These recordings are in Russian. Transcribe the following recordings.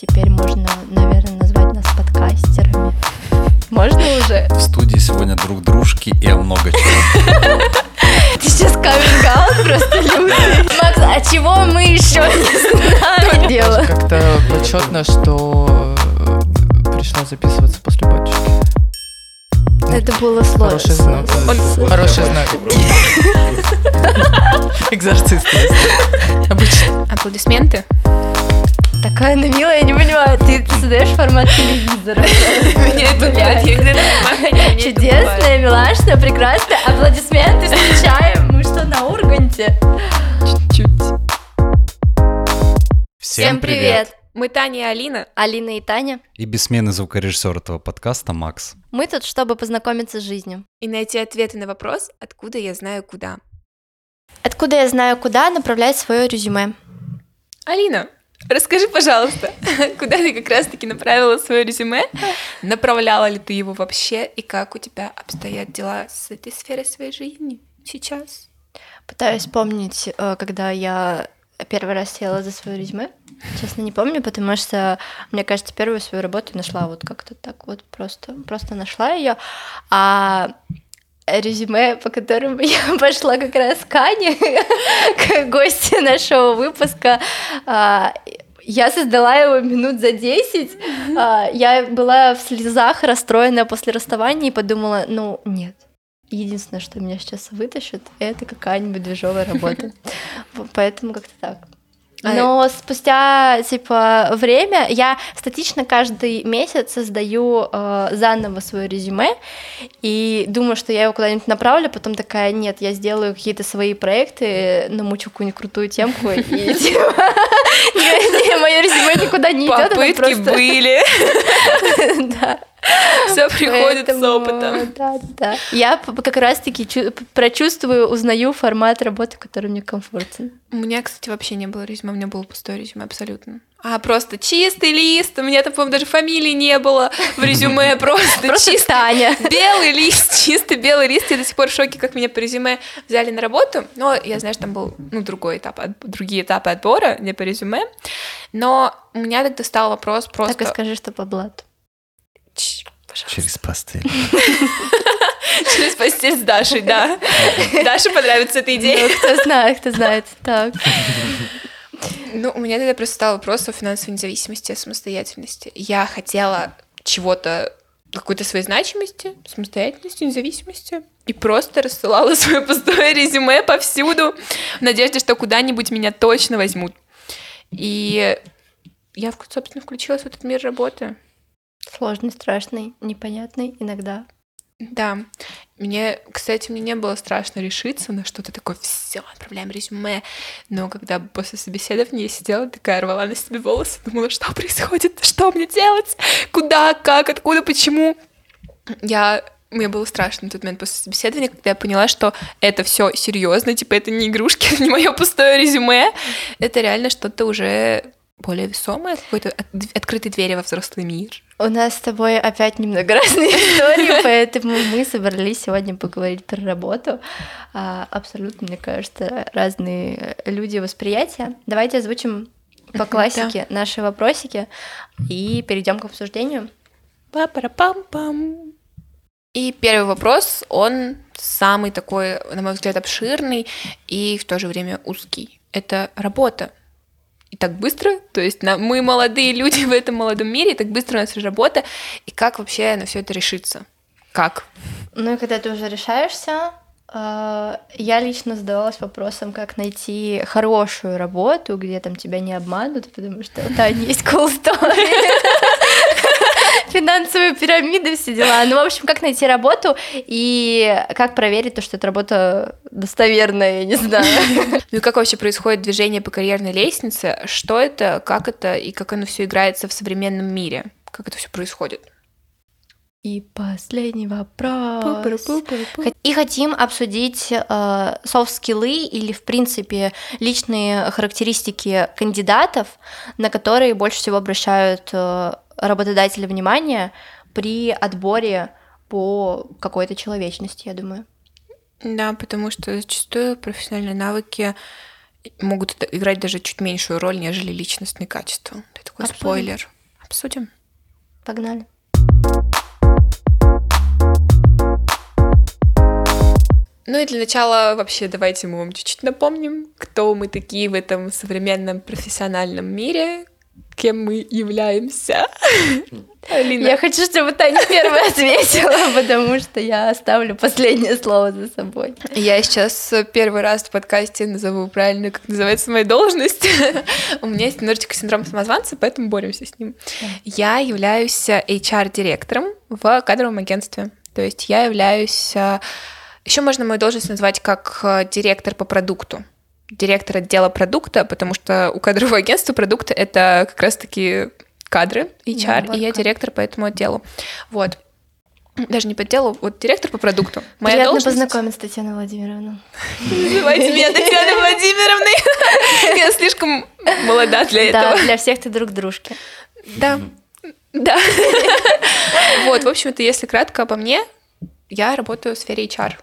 Теперь можно, наверное, назвать нас подкастерами. Можно уже? В студии сегодня друг дружки и много чего. Ты сейчас каминг просто люди. Макс, а чего мы еще не знаем? Дело. Как-то почетно, что э, пришла записываться после батюшки. Это было Хороший сложно. знак. Он- Хороший знак. Экзорцист. Обычно. Аплодисменты. Такая она милая, я не понимаю, ты создаешь формат телевизора. Меня это бывает. Чудесная, милашная, прекрасная. Аплодисменты встречаем. Мы что, на Урганте? Чуть-чуть. Всем привет. Мы Таня и Алина. Алина и Таня. И бессменный звукорежиссер этого подкаста Макс. Мы тут, чтобы познакомиться с жизнью. И найти ответы на вопрос, откуда я знаю куда. Откуда я знаю, куда направлять свое резюме? Алина, расскажи, пожалуйста, куда ты как раз-таки направила свое резюме? Направляла ли ты его вообще? И как у тебя обстоят дела с этой сферой своей жизни сейчас? Пытаюсь вспомнить, э, когда я первый раз села за свое резюме. Честно, не помню, потому что, мне кажется, первую свою работу нашла вот как-то так вот просто, просто нашла ее. А резюме, по которому я пошла как раз к Ане, к гости нашего выпуска, а, я создала его минут за 10. А, Я была в слезах, расстроенная после расставания и подумала, ну, нет. Единственное, что меня сейчас вытащит, это какая-нибудь движовая работа. Поэтому как-то так. А- Но спустя типа время я статично каждый месяц создаю э, заново свое резюме и думаю, что я его куда-нибудь направлю, потом такая, нет, я сделаю какие-то свои проекты, намучу какую-нибудь крутую темку и типа, мое резюме никуда не идет, Попытки были, Да. все приходит с опытом. Да, да. Я как раз-таки чу- прочувствую, узнаю формат работы, который мне комфортен. У меня, кстати, вообще не было резюме, у меня было пустое резюме абсолютно. А, просто чистый лист, у меня там, по-моему, даже фамилии не было в резюме, просто, Просто чистый Таня. белый лист, чистый белый лист. Я до сих пор в шоке, как меня по резюме взяли на работу. Но я знаю, что там был, ну, другой этап, другие этапы отбора, не по резюме. Но у меня тогда стал вопрос просто... Так и скажи, что по блату. Пожалуйста. Через постель. Через постель с Дашей, да. Даше понравится эта идея. Ну, кто знает, кто знает. Так. Ну, у меня тогда просто стал вопрос о финансовой независимости, о самостоятельности. Я хотела чего-то, какой-то своей значимости, самостоятельности, независимости. И просто рассылала свое пустое резюме повсюду в надежде, что куда-нибудь меня точно возьмут. И я, собственно, включилась в этот мир работы. Сложный, страшный, непонятный иногда. Да. Мне, кстати, мне не было страшно решиться на что-то такое, все, отправляем резюме. Но когда после собеседования я сидела такая, рвала на себе волосы, думала, что происходит, что мне делать, куда, как, откуда, почему. Я мне было страшно на тот момент после собеседования, когда я поняла, что это все серьезно, типа это не игрушки, это не мое пустое резюме, это реально что-то уже более весомое, какой-то от- открытой двери во взрослый мир. У нас с тобой опять немного разные истории, поэтому мы собрались сегодня поговорить про работу. А, Абсолютно, мне кажется, разные люди восприятия. Давайте озвучим по классике наши вопросики и перейдем к обсуждению. Па-пара-пам-пам. И первый вопрос, он самый такой, на мой взгляд, обширный и в то же время узкий. Это работа. И так быстро, то есть на- мы молодые люди в этом молодом мире, и так быстро у нас работа, и как вообще на все это решиться? Как? Ну и когда ты уже решаешься, э, я лично задавалась вопросом, как найти хорошую работу, где там тебя не обманут, потому что у Тани есть cool story. Финансовые пирамиды, все дела. Ну, в общем, как найти работу и как проверить то, что эта работа достоверная, я не знаю. Ну и как вообще происходит движение по карьерной лестнице? Что это, как это и как оно все играется в современном мире? Как это все происходит? И последний вопрос. И хотим обсудить э, софт-скиллы или, в принципе, личные характеристики кандидатов, на которые больше всего обращают э, работодатели внимание при отборе по какой-то человечности, я думаю. Да, потому что зачастую профессиональные навыки могут играть даже чуть меньшую роль, нежели личностные качества. Это такой Обсудим. спойлер. Обсудим. Погнали. Ну и для начала вообще давайте мы вам чуть-чуть напомним, кто мы такие в этом современном профессиональном мире, кем мы являемся. Алина, Я хочу, чтобы Таня первая ответила, потому что я оставлю последнее слово за собой. Я сейчас первый раз в подкасте назову правильно, как называется моя должность. У меня есть немножечко синдром самозванца, поэтому боремся с ним. Я являюсь HR-директором в кадровом агентстве. То есть я являюсь... Еще можно мою должность назвать как э, директор по продукту. Директор отдела продукта, потому что у кадрового агентства продукты — это как раз-таки кадры, HR, и я директор по этому отделу. Вот. Даже не по отделу, вот директор по продукту. Моя Приятно должность... познакомиться, Татьяна Владимировна. Называйте меня Татьяной Владимировной. Я слишком молода для Да, этого. для всех ты друг дружки. Да. Да. Вот, в общем-то, если кратко обо мне, я работаю в сфере HR.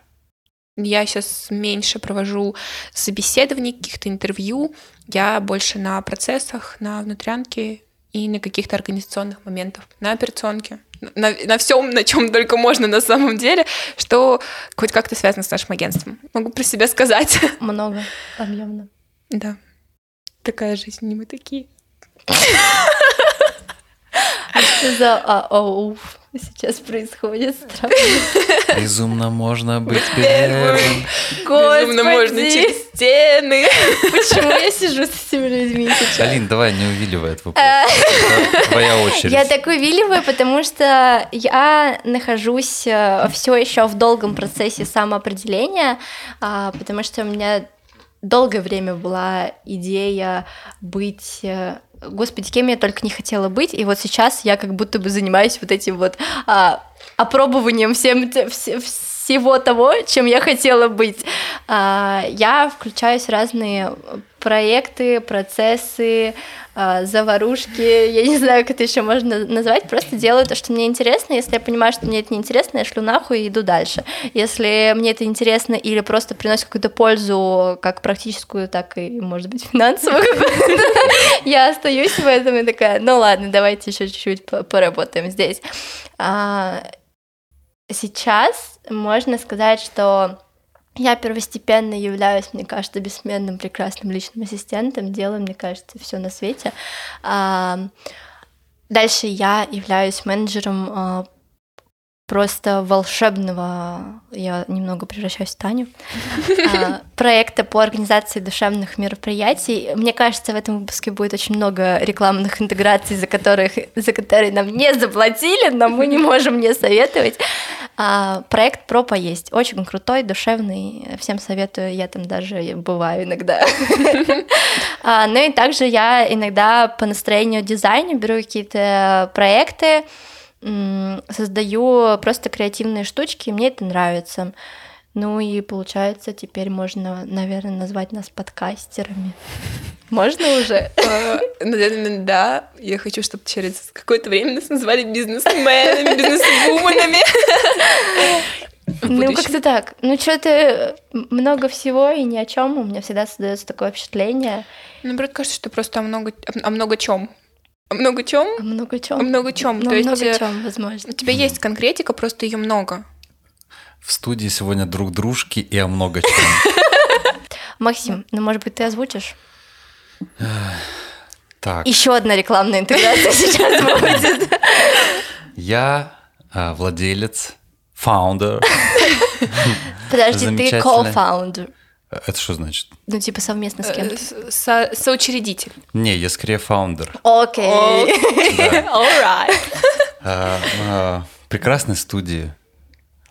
Я сейчас меньше провожу собеседований, каких-то интервью. Я больше на процессах, на внутрянке и на каких-то организационных моментах, на операционке, на, на всем, на чем только можно на самом деле, что хоть как-то связано с нашим агентством. Могу про себя сказать. Много, объемно. Да. Такая жизнь, не мы такие. Что за АОУ сейчас происходит? Странно. Безумно можно быть первым. Безумно можно через стены. Почему я сижу с этими людьми сейчас? Алин, давай, не увиливай этот вопрос. Это Твоя очередь. Я так увиливаю, потому что я нахожусь все еще в долгом процессе самоопределения, а, потому что у меня долгое время была идея быть... Господи, кем я только не хотела быть, и вот сейчас я как будто бы занимаюсь вот этим вот а, опробованием всем, те- все- всего того, чем я хотела быть. А, я включаюсь в разные проекты, процессы, а, заварушки, я не знаю, как это еще можно назвать, просто делаю то, что мне интересно. Если я понимаю, что мне это не интересно, я шлю нахуй и иду дальше. Если мне это интересно или просто приносит какую-то пользу, как практическую, так и, может быть, финансовую, я остаюсь в этом и такая, ну ладно, давайте еще чуть-чуть по- поработаем здесь. А, Сейчас можно сказать, что я первостепенно являюсь, мне кажется, бессменным прекрасным личным ассистентом, делаю, мне кажется, все на свете. Дальше я являюсь менеджером а, просто волшебного, я немного превращаюсь в Таню, а, проекта по организации душевных мероприятий. Мне кажется, в этом выпуске будет очень много рекламных интеграций, за, которых, за которые нам не заплатили, но мы не можем не советовать. А, проект про поесть. Очень крутой, душевный. Всем советую. Я там даже бываю иногда. А, Ну и также я иногда по настроению дизайна беру какие-то проекты, создаю просто креативные штучки, и мне это нравится. Ну и получается, теперь можно, наверное, назвать нас подкастерами. Можно уже? Э, Наверное, да. Я хочу, чтобы через какое-то время нас назвали бизнесменами, бизнесвуменами. Ну, как-то так. Ну, что-то много всего и ни о чем. У меня всегда создается такое впечатление. Наоборот, кажется, что просто о много, о много чем. О много чем? О много О чем. много чем. Ну, То есть много э, чем, возможно. у тебя есть конкретика, просто ее много. В студии сегодня друг дружки и о много чем. Максим, ну, может быть, ты озвучишь? Так, Еще одна рекламная интеграция сейчас будет. я а, владелец, фаундер. Подожди, ты co-founder. Это что значит? Ну, типа совместно с Э, кем-то. с- со- Соучредитель. Не, я скорее фаундер. Окей. Alright. А, а, прекрасной студии.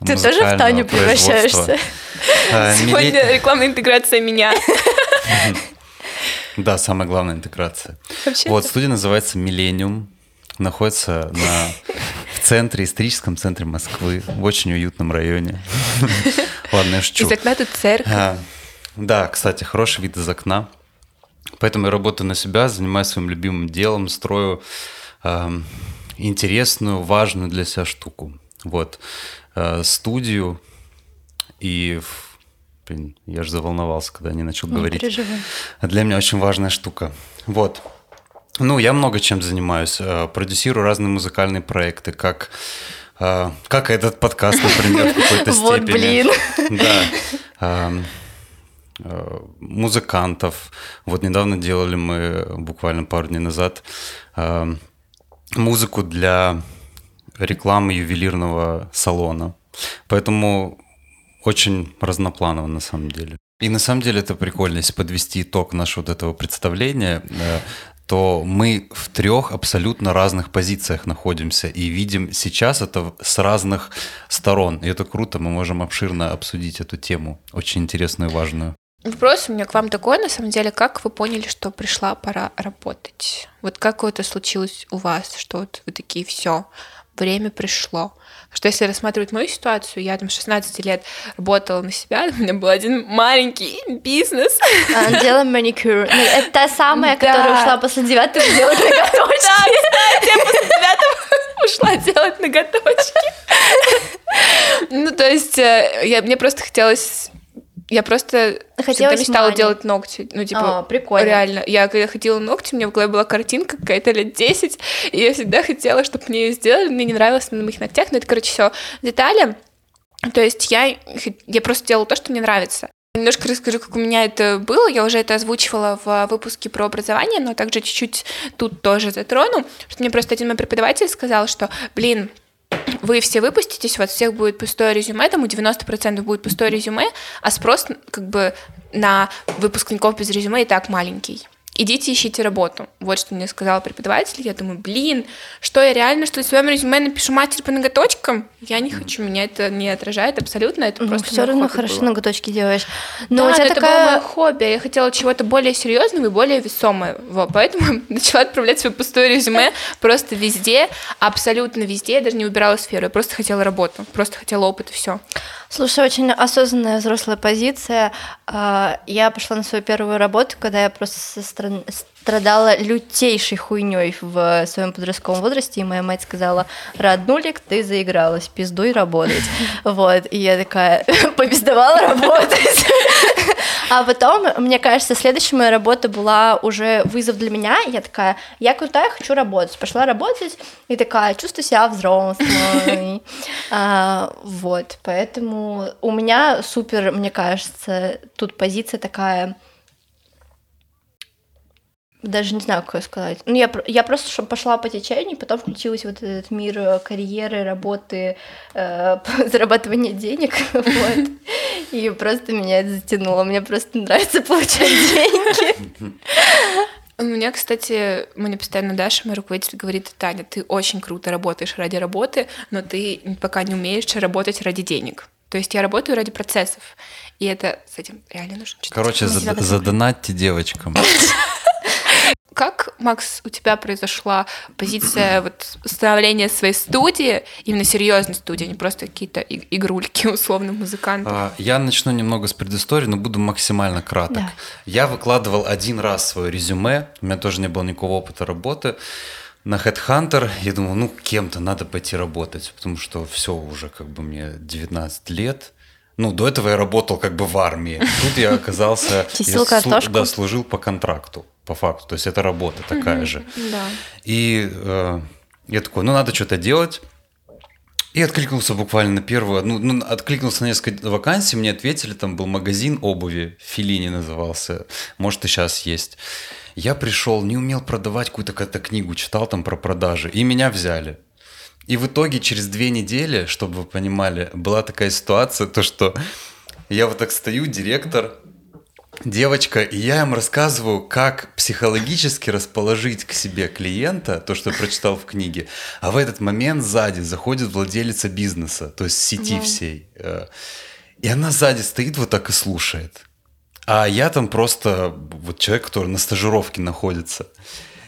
Ты тоже в Таню превращаешься? Сегодня рекламная интеграция меня. Да, самая главная интеграция. Вообще. Вот, студия называется «Миллениум». Находится на, в центре, историческом центре Москвы, в очень уютном районе. Ладно, я шучу. Из окна тут церковь. Да, кстати, хороший вид из окна. Поэтому я работаю на себя, занимаюсь своим любимым делом, строю ам, интересную, важную для себя штуку. Вот. Э, студию и Блин, я же заволновался, когда не начал Не говорить. переживай. Для меня очень важная штука. Вот. Ну, я много чем занимаюсь. Э, Продюсирую разные музыкальные проекты, как, э, как этот подкаст, например, в какой-то Вот, степени. блин. Да. Э, Музыкантов. Вот недавно делали мы, буквально пару дней назад, эм, музыку для рекламы ювелирного салона. Поэтому очень разнопланово на самом деле. И на самом деле это прикольно, если подвести итог нашего вот этого представления, э, то мы в трех абсолютно разных позициях находимся и видим сейчас это с разных сторон. И это круто, мы можем обширно обсудить эту тему, очень интересную и важную. Вопрос у меня к вам такой, на самом деле, как вы поняли, что пришла пора работать? Вот как это случилось у вас, что вот вы такие, все, время пришло? Что если рассматривать мою ситуацию, я там 16 лет работала на себя, у меня был один маленький бизнес. А, Делаем маникюр. Ну, Это та самая, Да. которая ушла после девятого делать ноготочки. Да, кстати, я после девятого ушла делать ноготочки. Ну, то есть, э, я, мне просто хотелось... Я просто Хотелось мечтала мани. делать ногти. Ну, типа, А, прикольно. Реально. Я когда ходила ногти, у меня в голове была картинка какая-то лет 10, и я всегда хотела, чтобы мне ее сделали. Мне не нравилось на моих ногтях, но это, короче, все детали. То есть я, я просто делала то, что мне нравится. Немножко расскажу, как у меня это было. Я уже это озвучивала в выпуске про образование, но также чуть-чуть тут тоже затрону. Что мне просто один мой преподаватель сказал, что, блин, вы все выпуститесь, у вас всех будет пустое резюме, там у 90% будет пустое резюме, а спрос как бы на выпускников без резюме и так маленький. Идите ищите работу. Вот что мне сказал преподаватель. Я думаю, блин, что я реально, что в своем резюме напишу мастер по ноготочкам? Я не хочу, меня это не отражает абсолютно, это просто все равно хорошо было. ноготочки делаешь. Но Да, у тебя но это было такая... мое хобби. Я хотела чего-то более серьезного и более весомого. Поэтому начала отправлять свое пустое резюме просто везде, абсолютно везде. Я даже не выбирала сферу. Я просто хотела работу, просто хотела опыт и все. Слушай, очень осознанная взрослая позиция. А, Я пошла на свою первую работу, когда я просто со страдала лютейшей хуйней в своем подростковом возрасте, и моя мать сказала, роднулик, ты заигралась, пиздуй работать. Вот, и я такая, попиздовала работать. А потом, мне кажется, следующая моя работа была уже вызов для меня. Я такая, я крутая, хочу работать. Пошла работать и такая, чувствую себя взрослой. А, Вот, поэтому у меня супер, мне кажется, тут позиция такая даже не знаю, как сказать. Ну, я, я просто пошла по течению, потом включилась вот этот мир э, карьеры, работы, э, зарабатывания денег, вот. И просто меня это затянуло. Мне просто нравится получать деньги. У меня, кстати, мне постоянно Даша, мой руководитель, говорит, Таня, ты очень круто работаешь ради работы, но ты пока не умеешь работать ради денег. То есть я работаю ради процессов. И это с этим реально нужно. Короче, зад- задонатьте девочкам. Как, Макс, у тебя произошла позиция вот становления своей студии, именно серьезной студии, а не просто какие-то игрульки условно музыкантов? А, Я начну немного с предыстории, но буду максимально краток. Да. Я выкладывал один раз свое резюме, у меня тоже не было никакого опыта работы. На Headhunter я думал, ну, кем-то надо пойти работать, потому что все уже как бы мне 19 лет. Ну, до этого я работал как бы в армии. Тут я оказался... Чистил я слу-? Да, служил по контракту, по факту. То есть это работа такая же. Да. И э, я такой, ну надо что-то делать. И откликнулся буквально на первую, ну, ну, откликнулся на несколько вакансий, мне ответили, там был магазин обуви, Филини назывался, может и сейчас есть. Я пришел, не умел продавать какую-то какую-то книгу, читал там про продажи, и меня взяли. И в итоге через две недели, чтобы вы понимали, была такая ситуация, то что я вот так стою, директор, девочка, и я им рассказываю, как психологически расположить к себе клиента, то, что я прочитал в книге. А в этот момент сзади заходит владелица бизнеса, то есть сети всей. э, И она сзади стоит вот так и слушает. А я там просто вот человек, который на стажировке находится.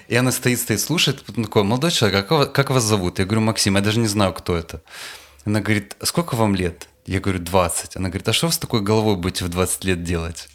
И она стоит, стоит, слушает, потом такой, молодой человек, а как как вас зовут? Я говорю, Максим, я даже не знаю, кто это. Она говорит, «А сколько вам лет? Я говорю, 20. Она говорит, а что вы с такой головой будете в 20 лет делать?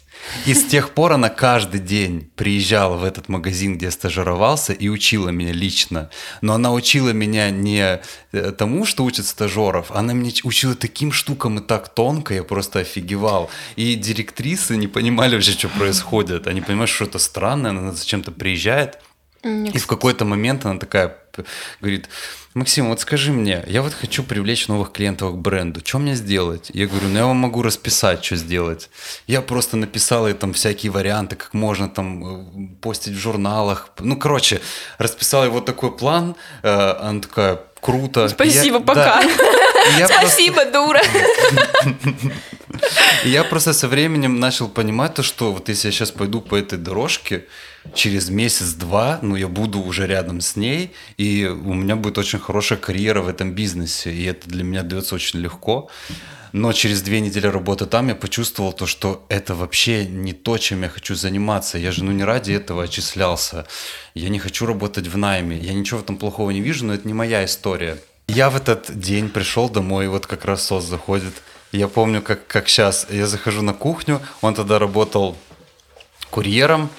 И с тех пор она каждый день приезжала в этот магазин, где я стажировался, и учила меня лично. Но она учила меня не э, тому, что учат стажеров, она меня учила таким штукам и так тонко, я просто офигевал. И директрисы не понимали вообще, что происходит. Они понимают, что это странно, она зачем-то приезжает. И в какой-то момент она такая говорит, Максим, вот скажи мне, я вот хочу привлечь новых клиентов к бренду, что мне сделать? Я говорю, ну я вам могу расписать, что сделать. Я просто написал ей там всякие варианты, как можно там э, постить в журналах. Ну, короче, расписал ей вот такой план, э, она такая, круто. Спасибо, я, пока. Да, Спасибо, просто... дура. Я просто со временем начал понимать то, что вот если я сейчас пойду по этой дорожке, через месяц-два, ну, я буду уже рядом с ней, и у меня будет очень хорошая карьера в этом бизнесе, и это для меня дается очень легко. Но через две недели работы там я почувствовал то, что это вообще не то, чем я хочу заниматься. Я же ну не ради этого отчислялся. Я не хочу работать в найме. Я ничего в этом плохого не вижу, но это не моя история. Я в этот день пришел домой, вот как раз СОС заходит. Я помню, как, как сейчас. Я захожу на кухню, он тогда работал курьером.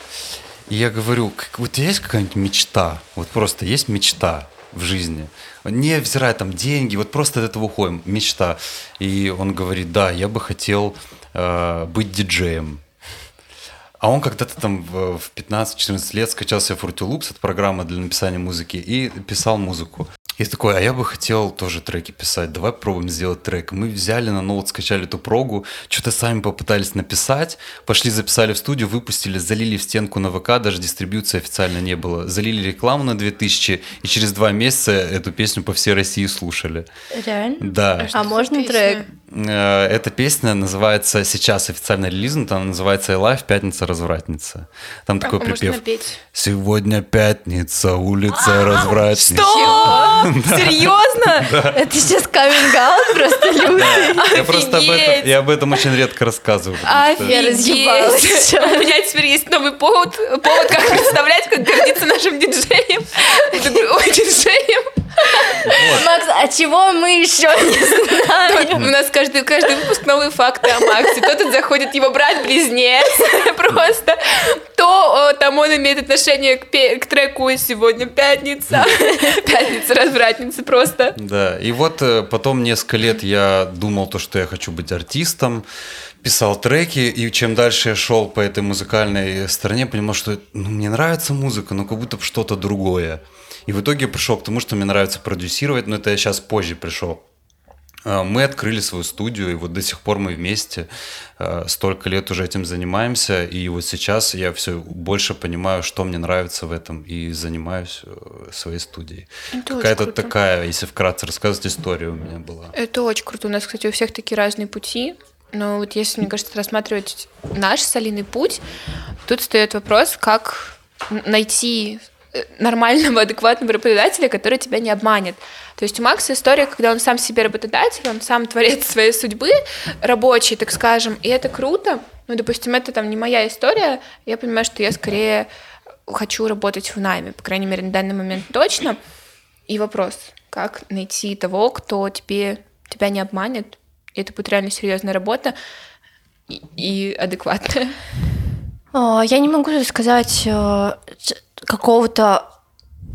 И я говорю, как, вот есть какая-нибудь мечта? Вот просто есть мечта в жизни? Не взирая там деньги, вот просто от этого уходим, мечта. И он говорит, да, я бы хотел э, быть диджеем. А он когда-то там в 15-14 лет скачал себе Fruity Loops, это программа для написания музыки, и писал музыку. И такой, а я бы хотел тоже треки писать, давай попробуем сделать трек. Мы взяли на ноут, скачали эту прогу, что-то сами попытались написать, пошли записали в студию, выпустили, залили в стенку на ВК, даже дистрибьюции официально не было. Залили рекламу на 2000, и через два месяца эту песню по всей России слушали. Реально? Да. А, а можно трек? Э, эта песня называется, сейчас официально релизнута, она называется «Life. Пятница развратница». Там такой а припев. Сегодня пятница, улица а, развратница. Что? Серьезно? Это сейчас каминг просто лютый. Я просто об этом, я об этом очень редко рассказываю. Офигеть. У меня теперь есть новый повод, повод как представлять, как гордиться нашим диджеем. Ой, диджеем. Макс, а чего мы еще не знаем? У нас каждый, каждый выпуск новые факты о Максе. То тут заходит его брат-близнец просто, то там он имеет отношение к, к треку «Сегодня пятница». Пятница, развратница просто. Да, и вот э, потом несколько лет я думал то, что я хочу быть артистом, писал треки, и чем дальше я шел по этой музыкальной стороне, понимал, что ну, мне нравится музыка, но как будто бы что-то другое. И в итоге пришел к тому, что мне нравится продюсировать, но это я сейчас позже пришел. А, мы открыли свою студию, и вот до сих пор мы вместе а, столько лет уже этим занимаемся, и вот сейчас я все больше понимаю, что мне нравится в этом, и занимаюсь э, своей студией. Какая-то такая, если вкратце рассказать, история у меня была. Это очень круто. У нас, кстати, у всех такие разные пути. Но вот если, мне кажется, рассматривать наш солиный путь, тут стоит вопрос, как найти нормального, адекватного работодателя, который тебя не обманет. То есть у Макса история, когда он сам себе работодатель, он сам творец своей судьбы, рабочий, так скажем, и это круто. Ну, допустим, это там не моя история, я понимаю, что я скорее хочу работать в найме, по крайней мере, на данный момент точно. И вопрос, как найти того, кто тебе, тебя не обманет, и это будет реально серьезная работа и, и адекватная. Я не могу сказать э, какого-то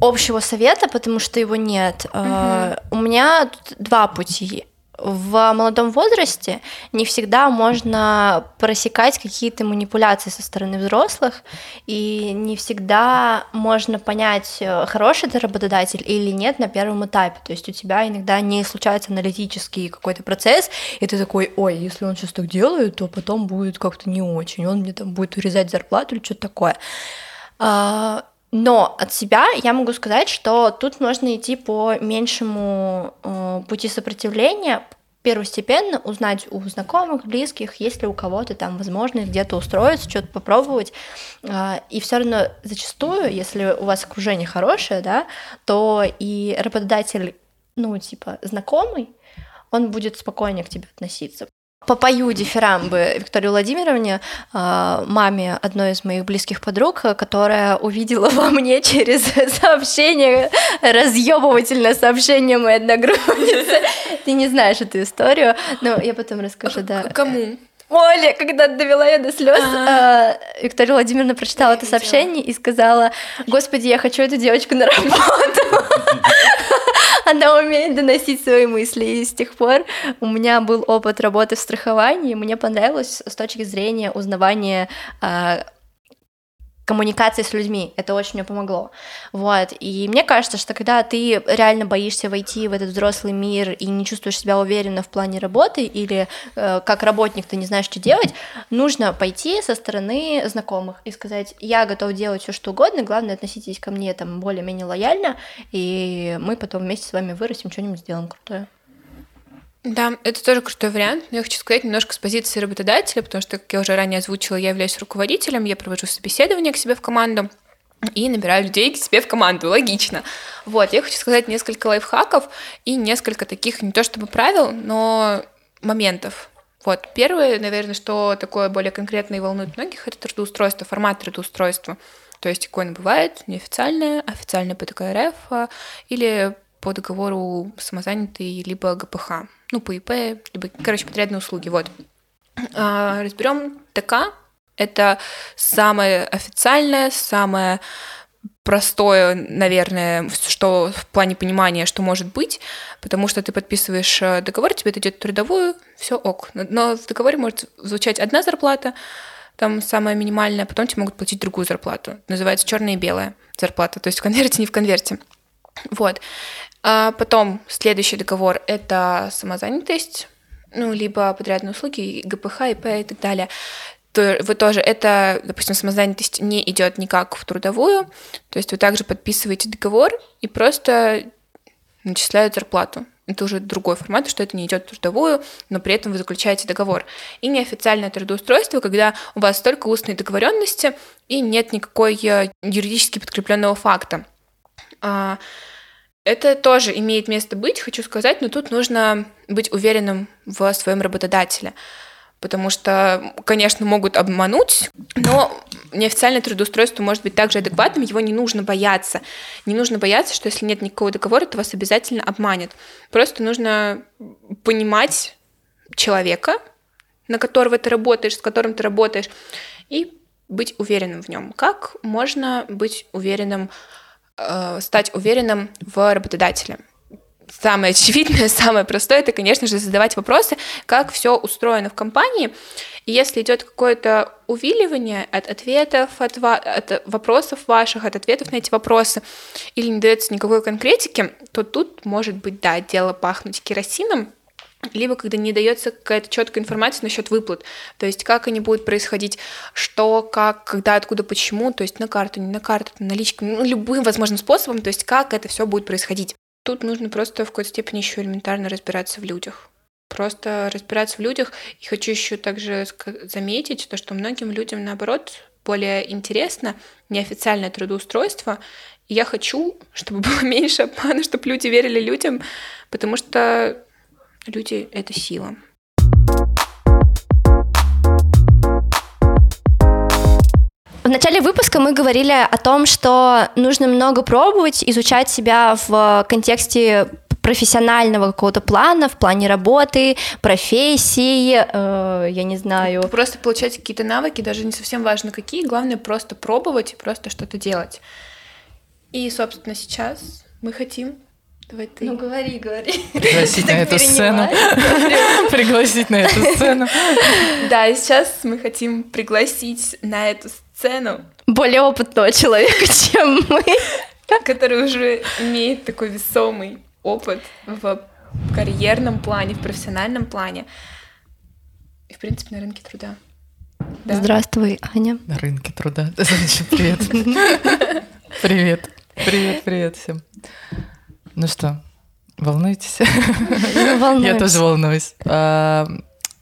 общего совета, потому что его нет. Угу. У меня два пути. В молодом возрасте не всегда можно просекать какие-то манипуляции со стороны взрослых, и не всегда можно понять, э, хороший ты работодатель или нет на первом этапе. То есть у тебя иногда не случается аналитический какой-то процесс, и ты такой, ой, если он сейчас так делает, то потом будет как-то не очень, он мне там будет урезать зарплату или что-то такое. А, но от себя я могу сказать, что тут можно идти по меньшему э, пути сопротивления, первостепенно узнать у знакомых, близких, есть ли у кого-то там возможность где-то устроиться, что-то попробовать. Э, и все равно зачастую, если у вас окружение хорошее, да, то и работодатель, ну, типа, знакомый, он будет спокойнее к тебе относиться попою дифирамбы Виктории Владимировне, а, маме одной из моих близких подруг, которая увидела во мне через сообщение, разъебывательное сообщение моей одногруппницы. Ты не знаешь эту историю, но я потом расскажу, да. Кому? Оля, когда довела я до слез, А. Виктория Владимировна прочитала это сообщение и сказала, господи, я хочу эту девочку на работу. Она умеет доносить свои мысли, и с тех пор у меня был опыт работы в страховании, мне понравилось с точки зрения узнавания а, коммуникации с людьми. Это очень мне помогло. Вот. И мне кажется, что когда ты реально боишься войти в этот взрослый мир и не чувствуешь себя уверенно в плане работы, или э, как работник ты не знаешь, что делать, нужно пойти со стороны знакомых и сказать, я готов делать все что угодно, главное, относитесь ко мне там более-менее лояльно, и мы потом вместе с вами вырастем, что-нибудь сделаем крутое. Да, это тоже крутой вариант, но я хочу сказать немножко с позиции работодателя, потому что, как я уже ранее озвучила, я являюсь руководителем, я провожу собеседование к себе в команду и набираю людей к себе в команду, логично. Вот, я хочу сказать несколько лайфхаков и несколько таких, не то чтобы правил, но моментов. Вот, первое, наверное, что такое более конкретное и волнует многих, это трудоустройство, формат трудоустройства. То есть какое оно бывает, неофициальное, официальное по ТКРФ а, или по договору самозанятый, либо ГПХ, ну, по ИП, либо, короче, подрядные услуги, вот. А, разберем ТК. Это самое официальное, самое простое, наверное, что в плане понимания, что может быть, потому что ты подписываешь э, договор, тебе это идет трудовую, все ок. Но- в договоре может звучать одна зарплата, там самая минимальная, потом тебе могут платить другую зарплату. Называется черная и белая зарплата, то есть в конверте, не в конверте. Вот. А потом следующий договор – это самозанятость, ну, либо подрядные услуги, ГПХ, ИП и так далее. То вы тоже, это, допустим, самозанятость не идет никак в трудовую, то есть вы также подписываете договор и просто начисляют зарплату. Это уже другой формат, что это не идет в трудовую, но при этом вы заключаете договор. И неофициальное трудоустройство, когда у вас только устные договоренности и нет никакой э, юридически подкрепленного факта. Это тоже имеет место быть, хочу сказать, но тут нужно быть уверенным в своем работодателе. Потому что, конечно, могут обмануть, но неофициальное трудоустройство может быть также адекватным, его не нужно бояться. Не нужно бояться, что если нет никакого договора, то вас обязательно обманет. Просто нужно понимать человека, на которого ты работаешь, с которым ты работаешь, и быть уверенным в нем. Как можно быть уверенным, э, стать уверенным в работодателе? Самое очевидное, самое простое, это, конечно же, задавать вопросы, как все устроено в компании. И если идет какое-то увиливание от ответов, от, от вопросов ваших, от ответов на эти вопросы, или не дается никакой конкретики, то тут может быть, да, дело пахнуть керосином, либо когда не дается какая-то четкая информация насчет выплат, то есть как они будут происходить, что, как, когда, откуда, почему, то есть на карту, не на карту, наличка, ну, любым возможным способом, то есть как это все будет происходить. Тут нужно просто в какой-то степени еще элементарно разбираться в людях. Просто разбираться в людях. И хочу еще также заметить, то, что многим людям, наоборот, более интересно неофициальное трудоустройство. И я хочу, чтобы было меньше обмана, чтобы люди верили людям, потому что люди — это сила. В начале выпуска мы говорили о том, что нужно много пробовать, изучать себя в контексте профессионального какого-то плана, в плане работы, профессии, э, я не знаю. Просто получать какие-то навыки, даже не совсем важно какие, главное просто пробовать и просто что-то делать. И, собственно, сейчас мы хотим... Давай ты. Ну говори, говори. Пригласить на эту сцену. Пригласить на эту сцену. Да, и сейчас мы хотим пригласить на эту сцену, Более опытного человека, чем мы. который уже имеет такой весомый опыт в карьерном плане, в профессиональном плане и, в принципе, на рынке труда. Да. Здравствуй, Аня. На рынке труда. Значит, привет. Привет. Привет, привет всем. Ну что, волнуетесь? Ну, Я тоже волнуюсь. А,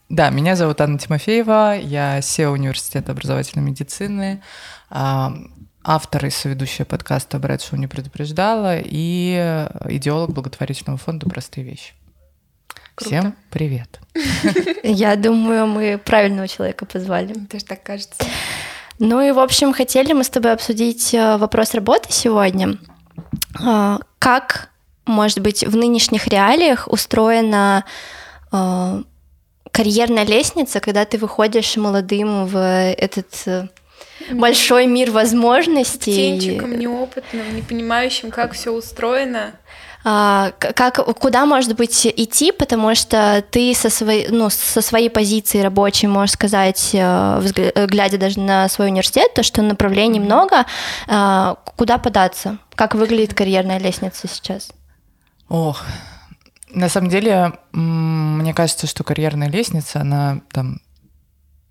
Да, меня зовут Анна Тимофеева, я SEO Университета образовательной медицины, а, автор и соведущая подкаста «Брать шоу не предупреждала» и идеолог благотворительного фонда «Простые вещи». Круто. Всем привет. Я думаю, мы правильного человека позвали. Тоже так кажется. Ну и, в общем, хотели мы с тобой обсудить э, вопрос работы сегодня. А, Как, может быть, в нынешних реалиях устроена э, карьерная лестница, когда ты выходишь молодым в этот э, большой мир возможностей. Птенчиком неопытным, не понимающим, как все устроено. А, как, куда, может быть, идти, потому что ты со своей, ну, со своей позиции рабочей можешь сказать, э, э, глядя даже на свой университет, то, что направлений много, а, куда податься? Как выглядит карьерная лестница сейчас? Ох, на самом деле, мне кажется, что карьерная лестница, она там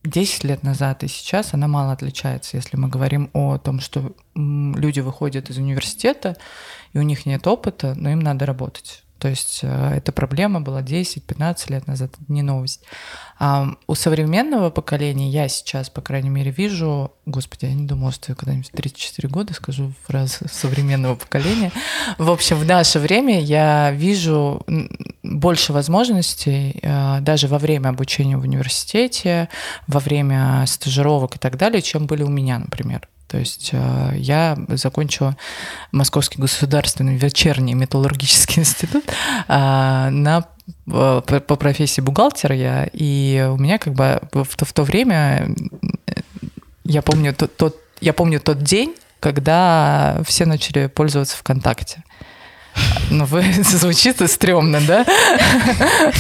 10 лет назад и сейчас, она мало отличается, если мы говорим о том, что люди выходят из университета, и у них нет опыта, но им надо работать. То есть э, эта проблема была 10-15 лет назад, это не новость. А у современного поколения я сейчас, по крайней мере, вижу... Господи, я не думала, что я когда-нибудь в 34 года скажу фразу современного поколения. В общем, в наше время я вижу больше возможностей э, даже во время обучения в университете, во время стажировок и так далее, чем были у меня, например. То есть э, я закончила Московский государственный вечерний металлургический институт а, на э, по профессии бухгалтер я, и у меня как бы в то, в то время э, я помню тот, тот я помню тот день, когда все начали пользоваться ВКонтакте. Ну, вы, звучит стрёмно, да?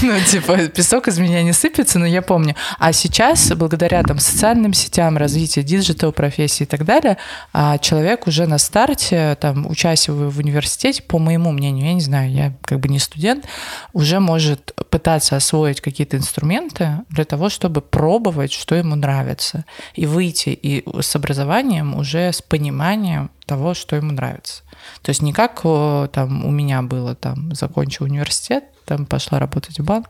Ну, типа, песок из меня не сыпется, но я помню. А сейчас, благодаря там социальным сетям, развитию digital профессии и так далее, а, человек уже на старте, там, учась в, университете, по моему мнению, я не знаю, я как бы не студент, уже может пытаться освоить какие-то инструменты для того, чтобы пробовать, что ему нравится, и выйти и с образованием уже с пониманием того, что ему нравится. То есть не как о, там у меня было, там, закончил университет, там пошла работать в банк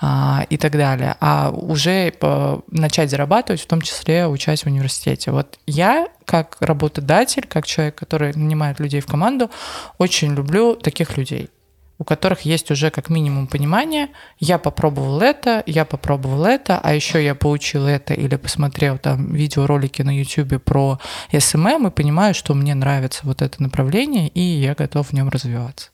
а, и так далее, а уже по- начать зарабатывать, в том числе учась в университете. Вот я, как работодатель, как человек, который нанимает людей в команду, очень люблю таких людей у которых есть уже как минимум понимание, я попробовал это, я попробовал это, а еще я получил это или посмотрел там видеоролики на YouTube про SMM и понимаю, что мне нравится вот это направление, и я готов в нем развиваться.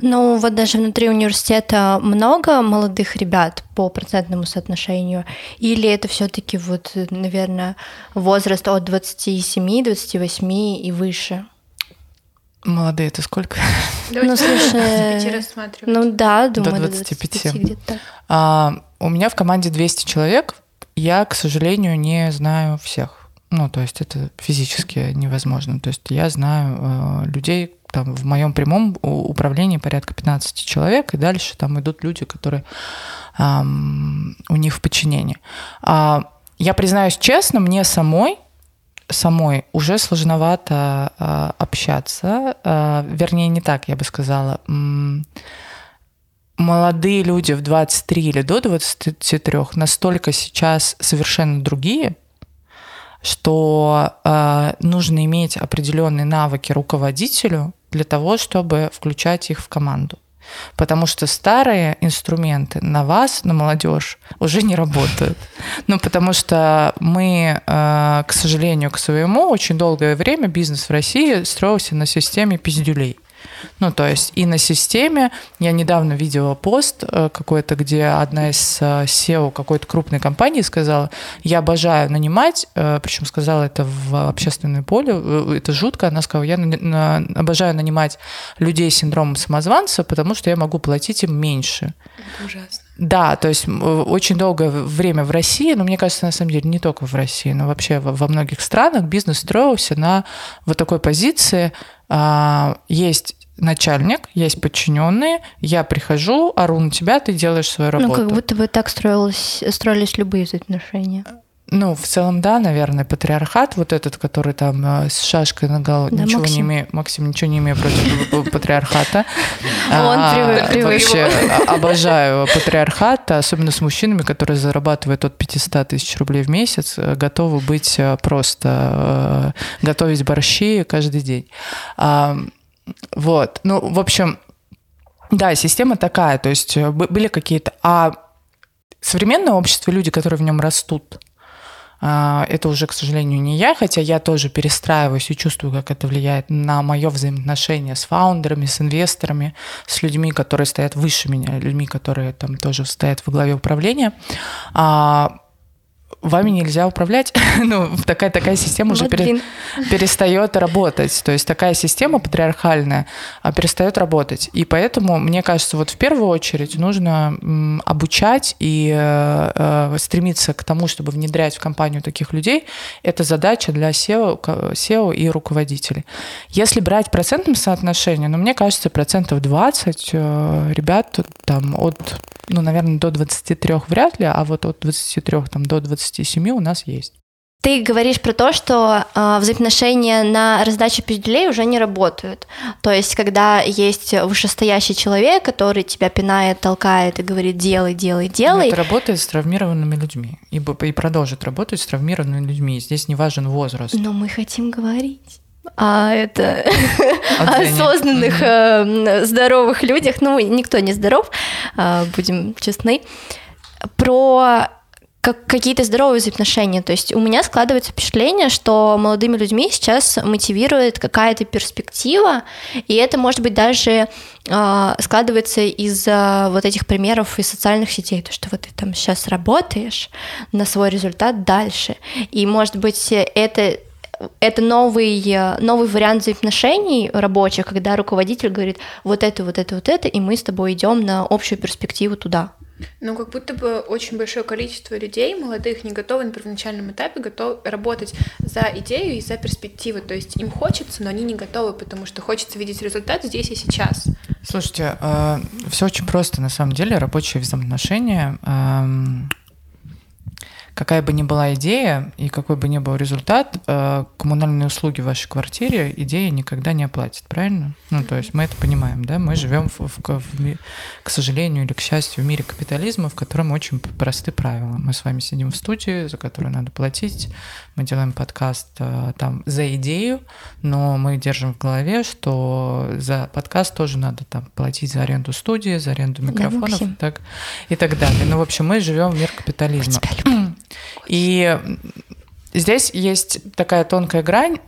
Ну, вот даже внутри университета много молодых ребят по процентному соотношению? Или это все-таки вот, наверное, возраст от 27, 28 и выше? Молодые, это сколько? Ну, слушай, рассматривать. Ну да, думаю, до 25. 25 где-то так. А, у меня в команде 200 человек. Я, к сожалению, не знаю всех. Ну, то есть это физически невозможно. То есть я знаю э, людей, там в моем прямом управлении порядка 15 человек, и дальше там идут люди, которые ам, у них в подчинении. А, я признаюсь честно, мне самой самой уже сложновато а, общаться. А, вернее, не так, я бы сказала. Молодые люди в 23 или до 23 настолько сейчас совершенно другие, что э, нужно иметь определенные навыки руководителю для того, чтобы включать их в команду. Потому что старые инструменты на вас, на молодежь, уже не работают. Ну, потому что мы, э, к сожалению, к своему, очень долгое время бизнес в России строился на системе пиздюлей. Ну, то есть и на системе, я недавно видела пост э, какой-то, где одна из э, SEO какой-то крупной компании сказала, я обожаю нанимать, э, причем сказала это в общественное поле, это жутко, она сказала, я обожаю нанимать людей с синдромом самозванца, потому что я могу платить им меньше. Это ужасно. Да, то есть м, очень долгое время в России, но мне кажется, на самом деле не только в России, но вообще во, многих странах бизнес строился на вот такой позиции. а, есть начальник, есть подчиненные, я прихожу, ору на тебя, ты делаешь свою работу. Ну, как будто бы так строилось, строились любые взаимоотношения. Ну, в целом, да, наверное, патриархат вот этот, который там э, с шашкой на голову, Да, ничего не Максим. имею, Максим, ничего не имею против патриархата. Он А, привык, привык. Вообще а- обожаю патриархат, особенно с мужчинами, которые зарабатывают от 500 тысяч рублей в месяц, э, готовы быть э, просто, готовить борщи каждый день. А, Вот, ну, в общем, да, система такая, то есть бы- были какие-то... А современное общество, люди, которые в нем растут, А, это уже, к сожалению, не я, хотя я тоже перестраиваюсь и чувствую, как это влияет на мое взаимоотношение с фаундерами, с инвесторами, с людьми, которые стоят выше меня, людьми, которые там тоже стоят во главе управления. Вами нельзя управлять. ну, такая, такая система уже пере, перестает работать. То есть такая система патриархальная а, перестает работать. И поэтому, мне кажется, вот в первую очередь нужно м, обучать и э, э стремиться к тому, чтобы внедрять в компанию таких людей. Это задача для SEO, SEO и руководителей. Если брать процентным соотношением, ну, мне кажется, процентов 20 э, ребят там от ну, наверное, до 23 вряд ли, а вот от 23 там, до 27 у нас есть. Ты говоришь про то, что э, взаимоотношения на раздаче пизделей уже не работают. То есть, когда есть вышестоящий человек, который тебя пинает, толкает и говорит «делай, делай, делай». Это работает с травмированными людьми. И, и продолжит работать с травмированными людьми. Здесь не важен возраст. Но мы хотим говорить а это осознанных, э, здоровых людях, ну, никто не здоров, э, будем честны, про как какие-то здоровые взаимоотношения. То есть у меня складывается впечатление, что молодыми людьми сейчас мотивирует какая-то перспектива, и это, может быть, даже э, складывается из э, вот этих примеров из социальных сетей, то, что вот ты там сейчас работаешь на свой результат дальше. И, может быть, это это новый, э, новый вариант взаимоотношений рабочих, когда руководитель говорит вот это, вот это, вот это, и мы с тобой идем на общую перспективу туда. Ну, как будто бы очень большое количество людей, молодых, не готовы на первоначальном этапе готов работать за идею и за перспективу. То есть им хочется, но они не готовы, потому что хочется видеть результат здесь и сейчас. Слушайте, э, все очень просто на самом деле. Рабочие взаимоотношения э, какая бы ни была идея и какой бы ни был результат, э, коммунальные услуги в вашей квартире идея никогда не оплатит, правильно? Ну, то есть мы это понимаем, да? Мы живем, в, в, в, к сожалению или к счастью, в мире капитализма, в котором очень просты правила. Мы с вами сидим в студии, за которую надо платить, мы делаем подкаст э, там за идею, но мы держим в голове, что за подкаст тоже надо там платить за аренду студии, за аренду микрофонов да, и, так, и так далее. Ну, в общем, мы живем в мир капитализма. И здесь есть такая тонкая грань.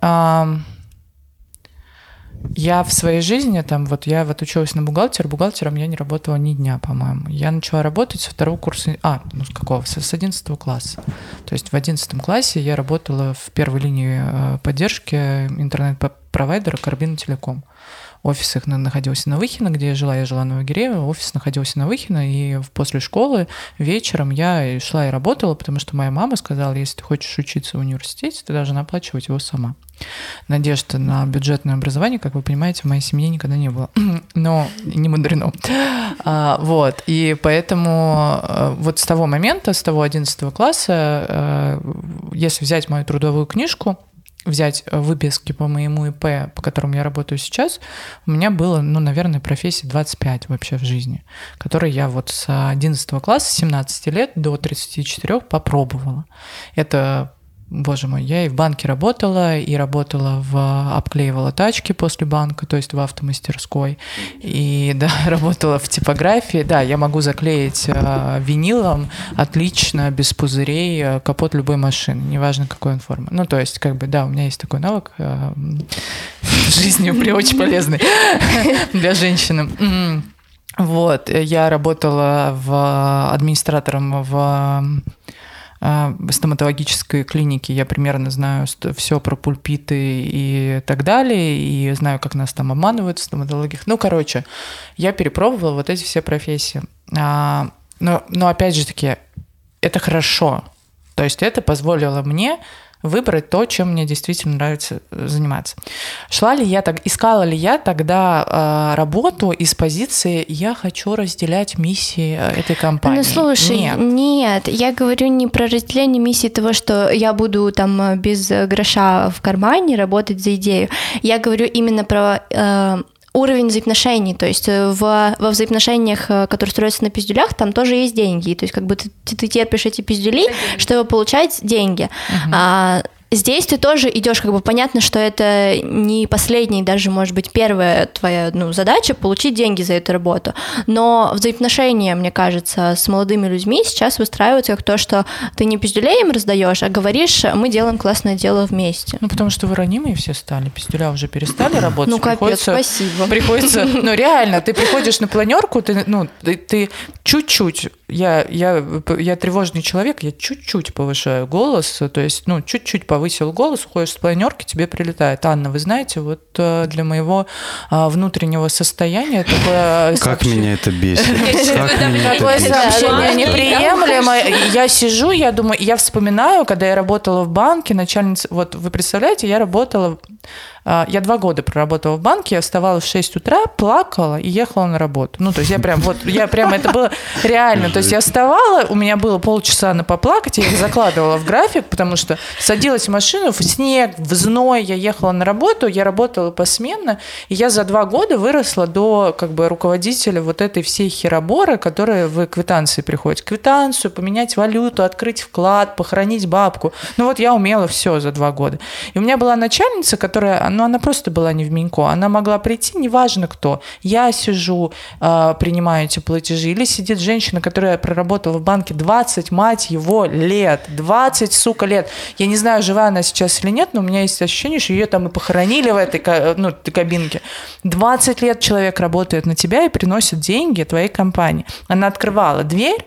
Я в своей жизни, там, вот я вот училась на бухгалтера, бухгалтером я не работала ни дня, по-моему. Я начала работать со второго курса, а, ну с какого, с одиннадцатого класса. То есть в одиннадцатом классе я работала в первой линии э, поддержки интернет-провайдера Карбина Телеком. Офис их находился на Выхино, где я жила. Я жила на Вагиреево, офис находился на Выхино, и после школы вечером я шла и работала, потому что моя мама сказала, если ты хочешь учиться в университете, ты должна оплачивать его сама. Надежда на бюджетное образование, как вы понимаете, в моей семье никогда не было. Но не мудрено. А, вот. И поэтому э, вот с того момента, с того 11 класса, э, если взять мою трудовую книжку, взять э, выписки по моему ИП, по которому я работаю сейчас, у меня было, ну, наверное, профессий 25 вообще в жизни, которые я вот с 11 класса, 17 лет до 34 попробовала. Это Боже мой, я и в банке работала, и работала в... обклеивала тачки после банка, то есть в автомастерской, и, да, работала в типографии. Да, я могу заклеить э, винилом отлично, без пузырей, э, капот любой машины, неважно какой он формы. Ну, то есть, как бы, да, у меня есть такой навык э, в жизни, очень полезный для женщины. Вот, я работала в администратором в стоматологической клинике я примерно знаю все про пульпиты и так далее, и знаю, как нас там обманывают в стоматологиях. Ну, короче, я перепробовала вот эти все профессии. А, но, но опять же таки, это хорошо. То есть это позволило мне выбрать то, чем мне действительно нравится э, заниматься. Шла ли я так, искала ли я тогда э, работу из позиции «я хочу разделять миссии э, этой компании»? Ну, слушай, нет. нет, я говорю не про разделение миссии того, что я буду там э, без гроша в кармане работать за идею. Я говорю именно про э, уровень взаимоотношений, то есть э, в, во взаимоотношениях, э, которые строятся на пиздюлях, там тоже есть деньги, то есть как бы ты, ты терпишь эти пиздюли, чтобы получать деньги. Uh-huh. А, здесь ты тоже идешь, как бы понятно, что это не последняя, даже, может быть, первая твоя ну, задача получить деньги за эту работу. Но взаимоотношения, мне кажется, с молодыми людьми сейчас выстраиваются как то, что ты не пиздюлей им раздаешь, а говоришь, мы делаем классное дело вместе. Ну, потому что вы ранимые все стали, пиздюля уже перестали работать. Ну, капец, спасибо. Приходится, ну, реально, ты приходишь на планерку, ты, ну, ты, чуть-чуть я, я, я тревожный человек, я чуть-чуть повышаю голос, то есть, ну, чуть-чуть повысил голос, уходишь с планерки, тебе прилетает. Анна, вы знаете, вот э, для моего а, внутреннего состояния такое... Как меня это бесит. Такое сообщение неприемлемо. Я сижу, я думаю, я вспоминаю, когда я работала в банке, начальница... Вот вы представляете, я работала я два года проработала в банке, я вставала в 6 утра, плакала и ехала на работу. Ну, то есть я прям, вот, я прям, это было реально. То есть я вставала, у меня было полчаса на поплакать, я их закладывала в график, потому что садилась в машину, в снег, в зной, я ехала на работу, я работала посменно, и я за два года выросла до, как бы, руководителя вот этой всей хероборы, которая в квитанции приходит. Квитанцию, поменять валюту, открыть вклад, похоронить бабку. Ну, вот я умела все за два года. И у меня была начальница, которая, но она просто была не в Минько. Она могла прийти, неважно кто. Я сижу, э, принимаю эти платежи, или сидит женщина, которая проработала в банке 20, мать его, лет. 20, сука, лет. Я не знаю, жива она сейчас или нет, но у меня есть ощущение, что ее там и похоронили в этой ну, кабинке. 20 лет человек работает на тебя и приносит деньги твоей компании. Она открывала дверь,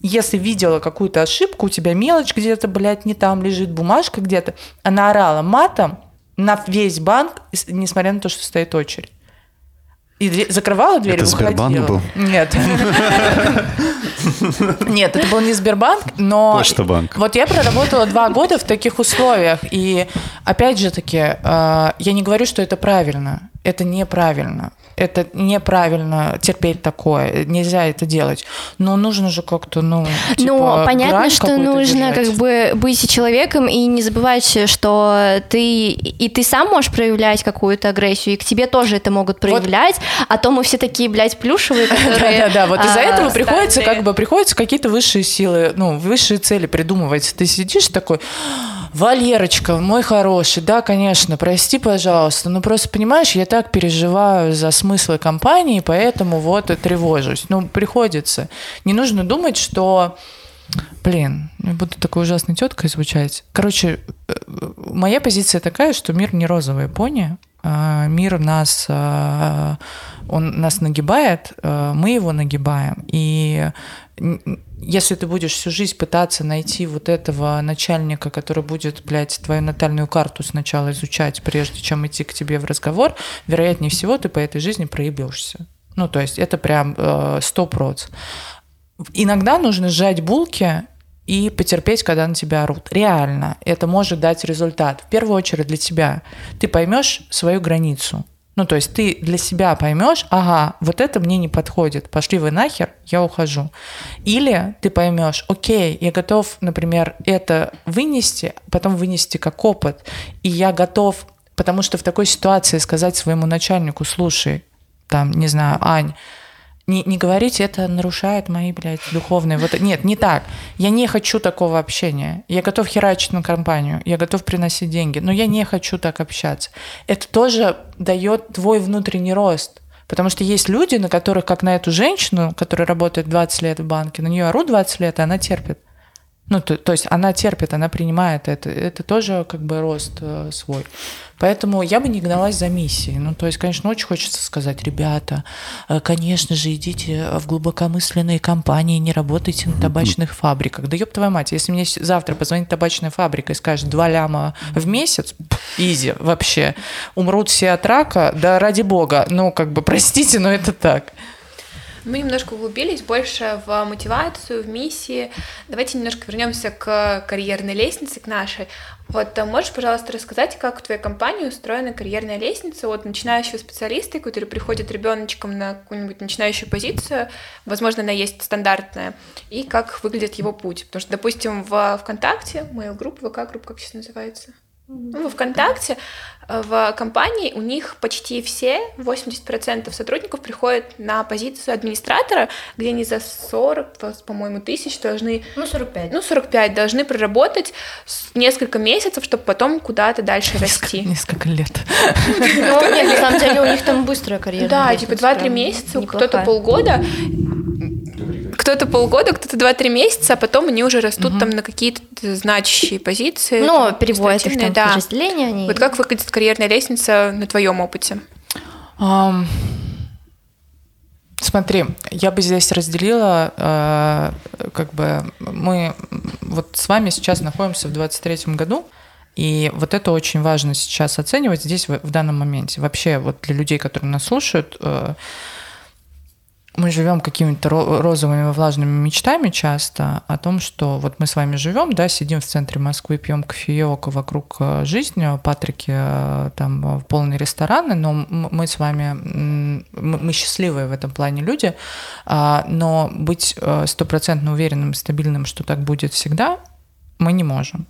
если видела какую-то ошибку, у тебя мелочь где-то, блядь, не там лежит, бумажка где-то, она орала матом, на весь банк, несмотря на то, что стоит очередь. И дверь, закрывала дверь это и уходила. Сбербанк был? Нет. Нет, это был не Сбербанк, но... Почта банк. Вот я проработала два года в таких условиях. И опять же таки, э, я не говорю, что это правильно. Это неправильно это неправильно терпеть такое, нельзя это делать. Но нужно же как-то, ну, типа, Ну, понятно, что нужно держать. как бы быть человеком и не забывать, что ты и ты сам можешь проявлять какую-то агрессию, и к тебе тоже это могут проявлять, вот. а то мы все такие, блядь, плюшевые, которые... Да-да-да, вот из-за а, этого приходится как бы, приходится какие-то высшие силы, ну, высшие цели придумывать. Ты сидишь такой, Валерочка, мой хороший, да, конечно, прости, пожалуйста, но просто, понимаешь, я так переживаю за смыслы компании, поэтому вот и тревожусь. Ну, приходится. Не нужно думать, что Блин, я буду такой ужасной теткой звучать. Короче, э, моя позиция такая, что мир не розовая пони. А мир нас, а, он нас нагибает, а мы его нагибаем. И если ты будешь всю жизнь пытаться найти вот этого начальника, который будет, блядь, твою натальную карту сначала изучать, прежде чем идти к тебе в разговор, вероятнее всего ты по этой жизни проебешься. Ну, то есть это прям э, сто э, проц. Иногда нужно сжать булки и потерпеть, когда на тебя орут. Реально, это может дать результат. В первую очередь для тебя. Ты поймешь свою границу. Ну, то есть ты для себя поймешь, ага, вот это мне не подходит, пошли вы нахер, я ухожу. Или ты поймешь, окей, я готов, например, это вынести, потом вынести как опыт, и я готов, потому что в такой ситуации сказать своему начальнику, слушай, там, не знаю, Ань, не, не говорите, это нарушает мои, блядь, духовные... Вот, нет, не так. Я не хочу такого общения. Я готов херачить на компанию, я готов приносить деньги, но я не хочу так общаться. Это тоже дает твой внутренний рост. Потому что есть люди, на которых, как на эту женщину, которая работает 20 лет в банке, на нее орут 20 лет, и она терпит. Ну, то, то есть она терпит, она принимает это. Это тоже как бы рост э, свой. Поэтому я бы не гналась за миссией. Ну, то есть, конечно, очень хочется сказать, ребята, э, конечно же, идите в глубокомысленные компании, не работайте на табачных фабриках. Да ёб твою мать, если мне завтра позвонит табачная фабрика и скажет 2 ляма в месяц, изи вообще, умрут все от рака, да ради бога, ну, как бы, простите, но это так. Мы немножко углубились больше в мотивацию, в миссии. Давайте немножко вернемся к карьерной лестнице, к нашей. Вот э, можешь, пожалуйста, рассказать, как в твоей компании устроена карьерная лестница от начинающего специалиста, который приходит ребеночком на какую-нибудь начинающую позицию, возможно, она есть стандартная, и как выглядит его путь. Потому что, допустим, в ВКонтакте, mail группа, ВК группа, как сейчас называется? Ну, ВКонтакте э, в компании у них почти все, 80% сотрудников приходят на позицию администратора, где они за 40, по-моему, тысяч должны... Ну, 45. Ну, 45 должны проработать несколько месяцев, чтобы потом куда-то дальше расти. Несколько лет. Ну, нет, на самом деле у них там быстрая карьера. Да, типа 2-3 месяца, кто-то полгода, кто-то полгода, кто-то 2-3 месяца, а потом они уже растут там на какие-то значащие позиции. Ну, переводят их там да. подразделения, они... Вот как выглядит карьерная лестница на твоем опыте? Ам, Смотри, я бы здесь разделила, э, как бы мы вот с вами сейчас находимся в 23 году, и вот это очень важно сейчас оценивать здесь в, в данном моменте. Вообще вот для людей, которые нас слушают, э, мы живем какими-то ро- розовыми влажными мечтами часто о том, что вот мы с вами живем, да, сидим в центре Москвы, пьем кофеек вокруг э, жизни, Патрики э, там э, полные рестораны, но мы с вами, мы счастливые в этом плане люди, а, но быть стопроцентно уверенным, стабильным, что так будет всегда, мы не можем.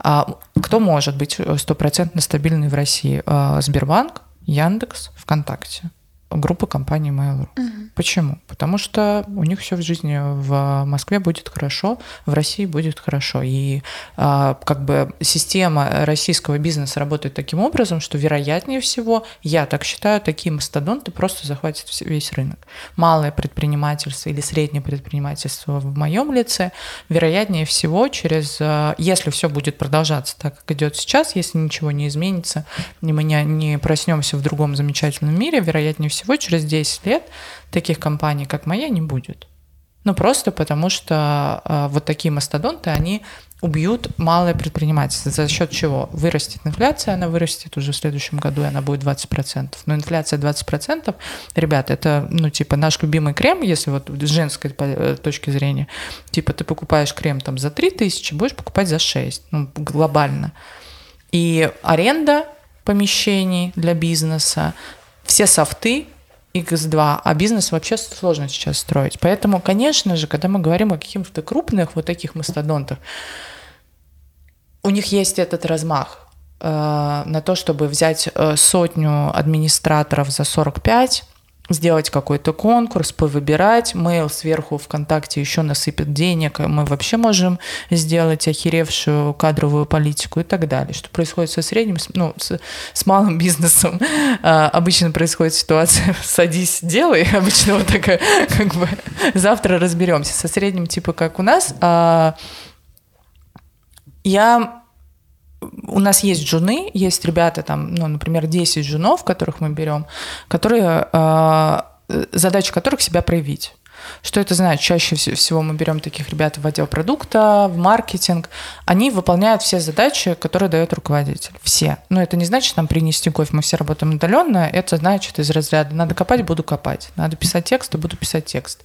А кто может быть стопроцентно стабильный в России? А, Сбербанк, Яндекс, ВКонтакте группа компании Mail.ru. Почему? Потому что у них все в жизни в Москве будет хорошо, в России будет хорошо. И а, как бы система российского бизнеса работает таким образом, что вероятнее всего, я так считаю, такие мастодонты просто захватят весь рынок. Малое предпринимательство или среднее предпринимательство в моем лице, вероятнее всего, через, а, если все будет продолжаться так, как идет сейчас, если ничего не изменится, и мы не, не проснемся в другом замечательном мире, вероятнее всего, через 10 лет таких компаний, как моя, не будет. Ну, просто потому что э, вот такие мастодонты, они убьют малое предпринимательство. За счет чего? Вырастет инфляция, она вырастет уже в следующем году, и она будет 20%. Но инфляция 20%, ребята, это, ну, типа, наш любимый крем, если вот с женской э, точки зрения, типа, ты покупаешь крем там за 3 тысячи, будешь покупать за 6, ну, глобально. И аренда помещений для бизнеса, все софты, X2, а бизнес вообще сложно сейчас строить. Поэтому, конечно же, когда мы говорим о каких-то крупных вот таких мастодонтах, у них есть этот размах э, на то, чтобы взять э, сотню администраторов за 45, сделать какой-то конкурс, повыбирать, mail сверху ВКонтакте еще насыпет денег, мы вообще можем сделать охеревшую кадровую политику и так далее. Что происходит со средним, ну, с, с малым бизнесом? А, Обычно происходит ситуация «садись, делай», обычно вот такая, как бы, завтра разберемся. Со средним, типа, как у нас, а, я у нас есть джуны, есть ребята там, ну, например, 10 джунов, которых мы берем, которые, э, задача которых себя проявить. Что это значит? Чаще вс- всего мы берем таких ребят в отдел продукта, в маркетинг. Они выполняют все задачи, которые дает руководитель. Все. Но это не значит там принести кофе. Мы все работаем удаленно. Это значит из разряда надо копать, буду копать. Надо писать текст, буду писать текст.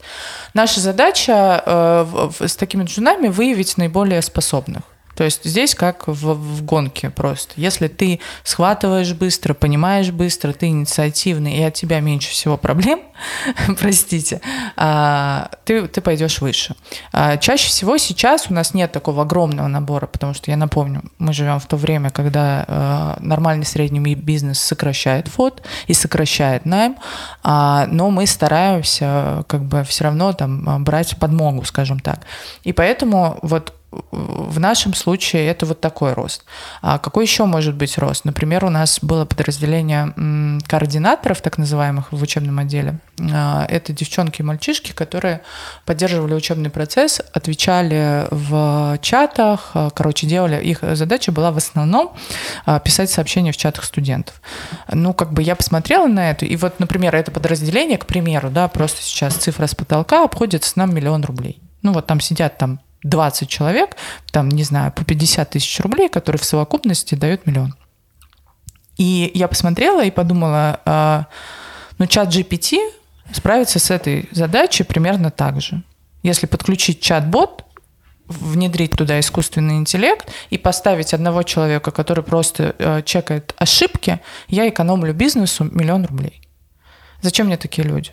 Наша задача э, с такими джунами выявить наиболее способных. То есть здесь как в, в гонке просто. Если ты схватываешь быстро, понимаешь быстро, ты инициативный, и от тебя меньше всего проблем, простите, а, ты, ты пойдешь выше. А, Чаще всего сейчас у нас нет такого огромного набора, потому что, я напомню, мы живем в то время, когда э, нормальный средний бизнес сокращает фот и сокращает найм, а, но мы стараемся как бы все равно там а, брать подмогу, скажем так. И поэтому вот в нашем случае это вот такой рост. А какой еще может быть рост? Например, у нас было подразделение координаторов, так называемых, в учебном отделе. А, Это девчонки и мальчишки, которые поддерживали учебный процесс, отвечали в чатах, а, короче, делали. Их задача была в основном а, писать сообщения в чатах студентов. Ну, как бы я посмотрела на это, и вот, например, это подразделение, к примеру, да, просто сейчас цифра с потолка обходится нам миллион рублей. Ну, вот там сидят там 20 человек, там, не знаю, по 50 тысяч рублей, которые в совокупности дают миллион. И я посмотрела и подумала, а, ну, чат GPT справится с этой задачей примерно так же. Если подключить чат-бот, внедрить туда искусственный интеллект и поставить одного человека, который просто э, чекает ошибки, я экономлю бизнесу миллион рублей. Зачем мне такие люди?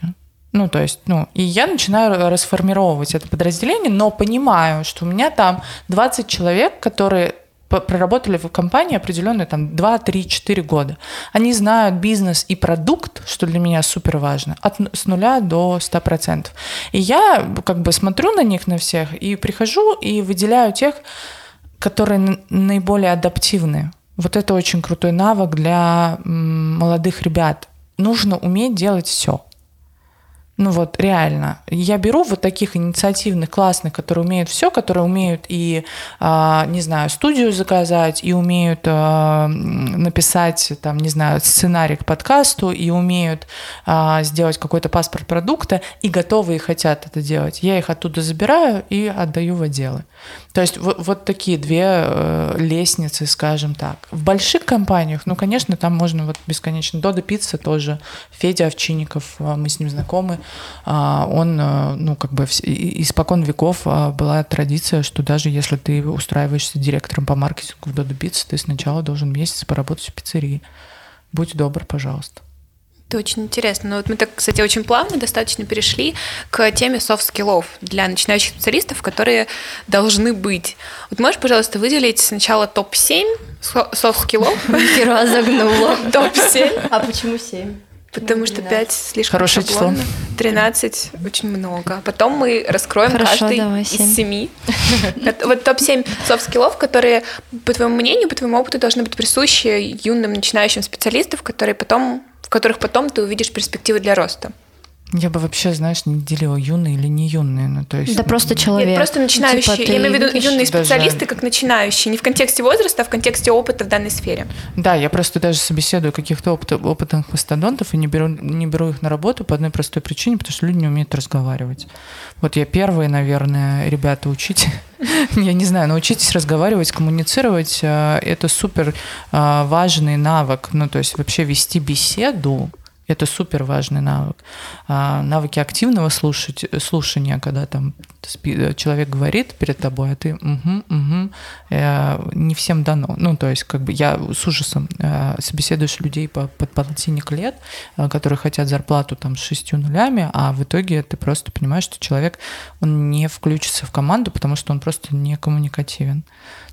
Ну, то есть, ну, и я начинаю расформировать это подразделение, но понимаю, что у меня там 20 человек, которые проработали в компании определенные там 2, 3, 4 года. Они знают бизнес и продукт, что для меня супер важно, от, с нуля до 100%. И я как бы смотрю на них, на всех, и прихожу и выделяю тех, которые наиболее адаптивны. Вот это очень крутой навык для молодых ребят. Нужно уметь делать все. Ну вот, реально. Я беру вот таких инициативных, классных, которые умеют все, которые умеют и, а, не знаю, студию заказать, и умеют а, написать, там, не знаю, сценарий к подкасту, и умеют а, сделать какой-то паспорт продукта, и готовы и хотят это делать. Я их оттуда забираю и отдаю в отделы. То есть вот, вот такие две э, лестницы, скажем так. В больших компаниях, ну, конечно, там можно вот бесконечно. Дода Пицца тоже. Федя Овчинников, э, мы с ним знакомы. А, Он, э, ну, как бы и- испокон веков а, была традиция, что даже если ты устраиваешься директором по маркетингу в Дода Пицца, ты сначала должен месяц поработать в пиццерии. Будь добр, пожалуйста. Это очень интересно. Ну вот мы так, кстати, очень плавно достаточно перешли к теме софт-скиллов для начинающих специалистов, которые должны быть. Вот можешь, пожалуйста, выделить сначала топ-7 со- софт-скиллов, Кира загнула. топ-7, А почему семь? потому что 5 слишком Хорошее число. шаблонно, 13 очень много. Потом мы раскроем Хорошо, каждый давай, из семь. семи. Вот топ-7 софт-скиллов, которые, по твоему мнению, по твоему опыту, должны быть присущи юным начинающим специалистам, которые потом, в которых потом ты увидишь перспективы для роста. Я бы вообще, знаешь, не делила юные или не юные. Ну, то есть, Да просто человек. Нет, просто начинающие. Типа, ты я имею в виду юные Даже- специалисты как начинающие. Не в контексте возраста, а в контексте опыта в данной сфере. Да, я просто даже собеседую каких-то опыт- опытных мастодонтов и не беру, не беру их на работу по одной простой причине, потому что люди не умеют разговаривать. Вот я первые, наверное, ребята, учите. Я не знаю, научитесь разговаривать, коммуницировать. э, Это супер э, важный навык. Ну, то есть вообще вести беседу, это супер важный навык. А, навыки активного слушать, слушания, когда там человек говорит перед тобой, а ты угу, угу, не всем дано. Ну, то есть, как бы я с ужасом э, собеседуешь людей по, под полтинник лет, э, которые хотят зарплату там с шестью нулями, а в итоге ты просто понимаешь, что человек, он не включится в команду, потому что он просто не коммуникативен.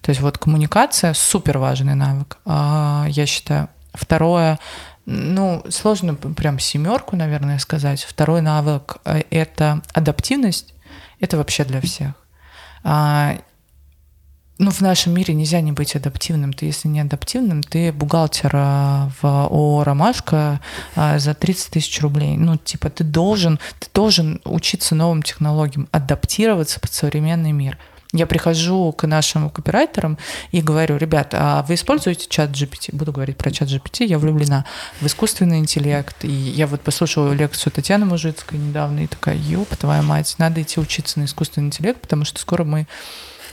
То есть вот коммуникация супер важный навык. А, Я считаю. Второе, ну, сложно прям семерку, наверное, сказать. Второй навык э, — это адаптивность. Это вообще для всех. А, Ну, в нашем мире нельзя не быть адаптивным. Ты, если не адаптивным, ты бухгалтер а, в ООО «Ромашка» а, за 30 тысяч рублей. Ну, типа, ты должен, ты должен учиться новым технологиям, адаптироваться под современный мир. Я прихожу к нашим копирайтерам и говорю, ребят, а вы используете чат GPT? Буду говорить про чат GPT, я влюблена в искусственный интеллект. И я вот послушала лекцию Татьяны Мужицкой недавно и такая, ёб, твоя мать, надо идти учиться на искусственный интеллект, потому что скоро мы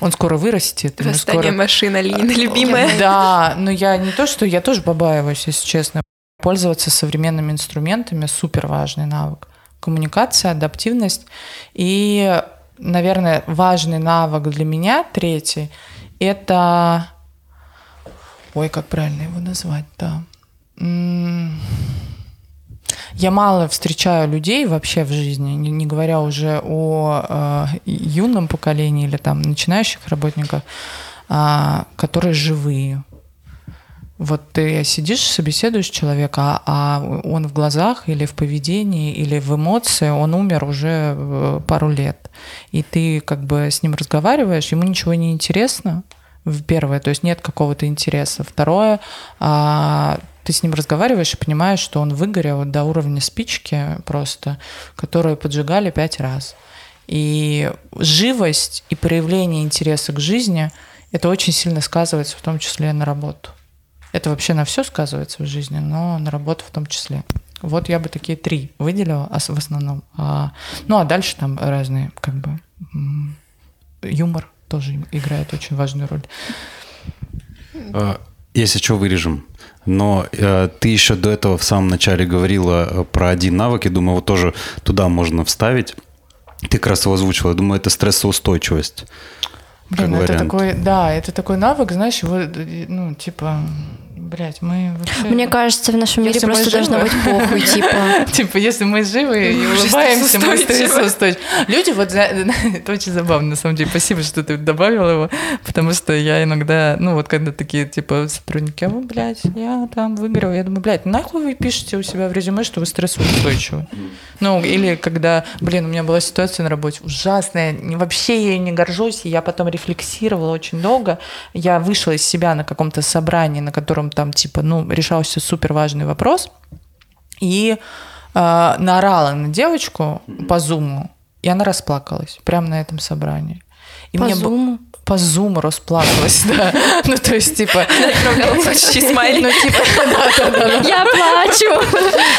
он скоро вырастет. Восстание скоро... машина, Ленина любимая. Да, но я не то, что я тоже побаиваюсь, если честно. Пользоваться современными инструментами супер важный навык. Коммуникация, адаптивность. И, наверное, важный навык для меня, третий, это... Ой, как правильно его назвать-то? М, Я мало встречаю людей вообще в жизни, не, не говоря уже о э, юном поколении или там начинающих работниках, а, которые живые. Вот ты сидишь, собеседуешь человека, а, а он в глазах или в поведении, или в эмоции, он умер уже э, пару лет. И ты как бы с ним разговариваешь, ему ничего не интересно, в первое, то есть нет какого-то интереса. Второе, а, ты с ним разговариваешь и понимаешь, что он выгорел до уровня спички просто, которую поджигали пять раз. И живость и проявление интереса к жизни это очень сильно сказывается, в том числе на работу. Это вообще на все сказывается в жизни, но на работу в том числе. Вот я бы такие три выделила в основном. А, ну а дальше там разные, как бы юмор тоже играет очень важную роль. Э, Если что, вырежем. Но э, ты еще до этого в самом начале говорила э, про один навык, и думаю, вот тоже туда можно вставить. Ты как раз его озвучила. Я думаю, это стрессоустойчивость. Блин, как это вариант. такой, да, это такой навык, знаешь, его, ну, типа, блядь, мы вообще... Мне кажется, в нашем мире Если мы просто живы. должно быть похуй, типа. Типа, если мы живы и улыбаемся, мы стрессоустойчивы. Люди, вот это очень забавно, на самом деле. Спасибо, что ты добавил его, потому что я иногда, ну вот когда такие, типа, сотрудники, а вы, блядь, я там выиграл, я думаю, блядь, нахуй вы пишете у себя в резюме, что вы стрессоустойчивы? Ну, или когда, блин, у меня была ситуация на работе ужасная, вообще я ей не горжусь, и я потом рефлексировала очень долго. Я вышла из себя на каком-то собрании, на котором там, типа, ну, решался супер важный вопрос, и э, наорала на девочку по зуму, и она расплакалась прямо на этом собрании. И По мне зуму. По зуму расплакалась, да. Ну, то есть, типа... Почти смайлик. Ну, типа. Я плачу.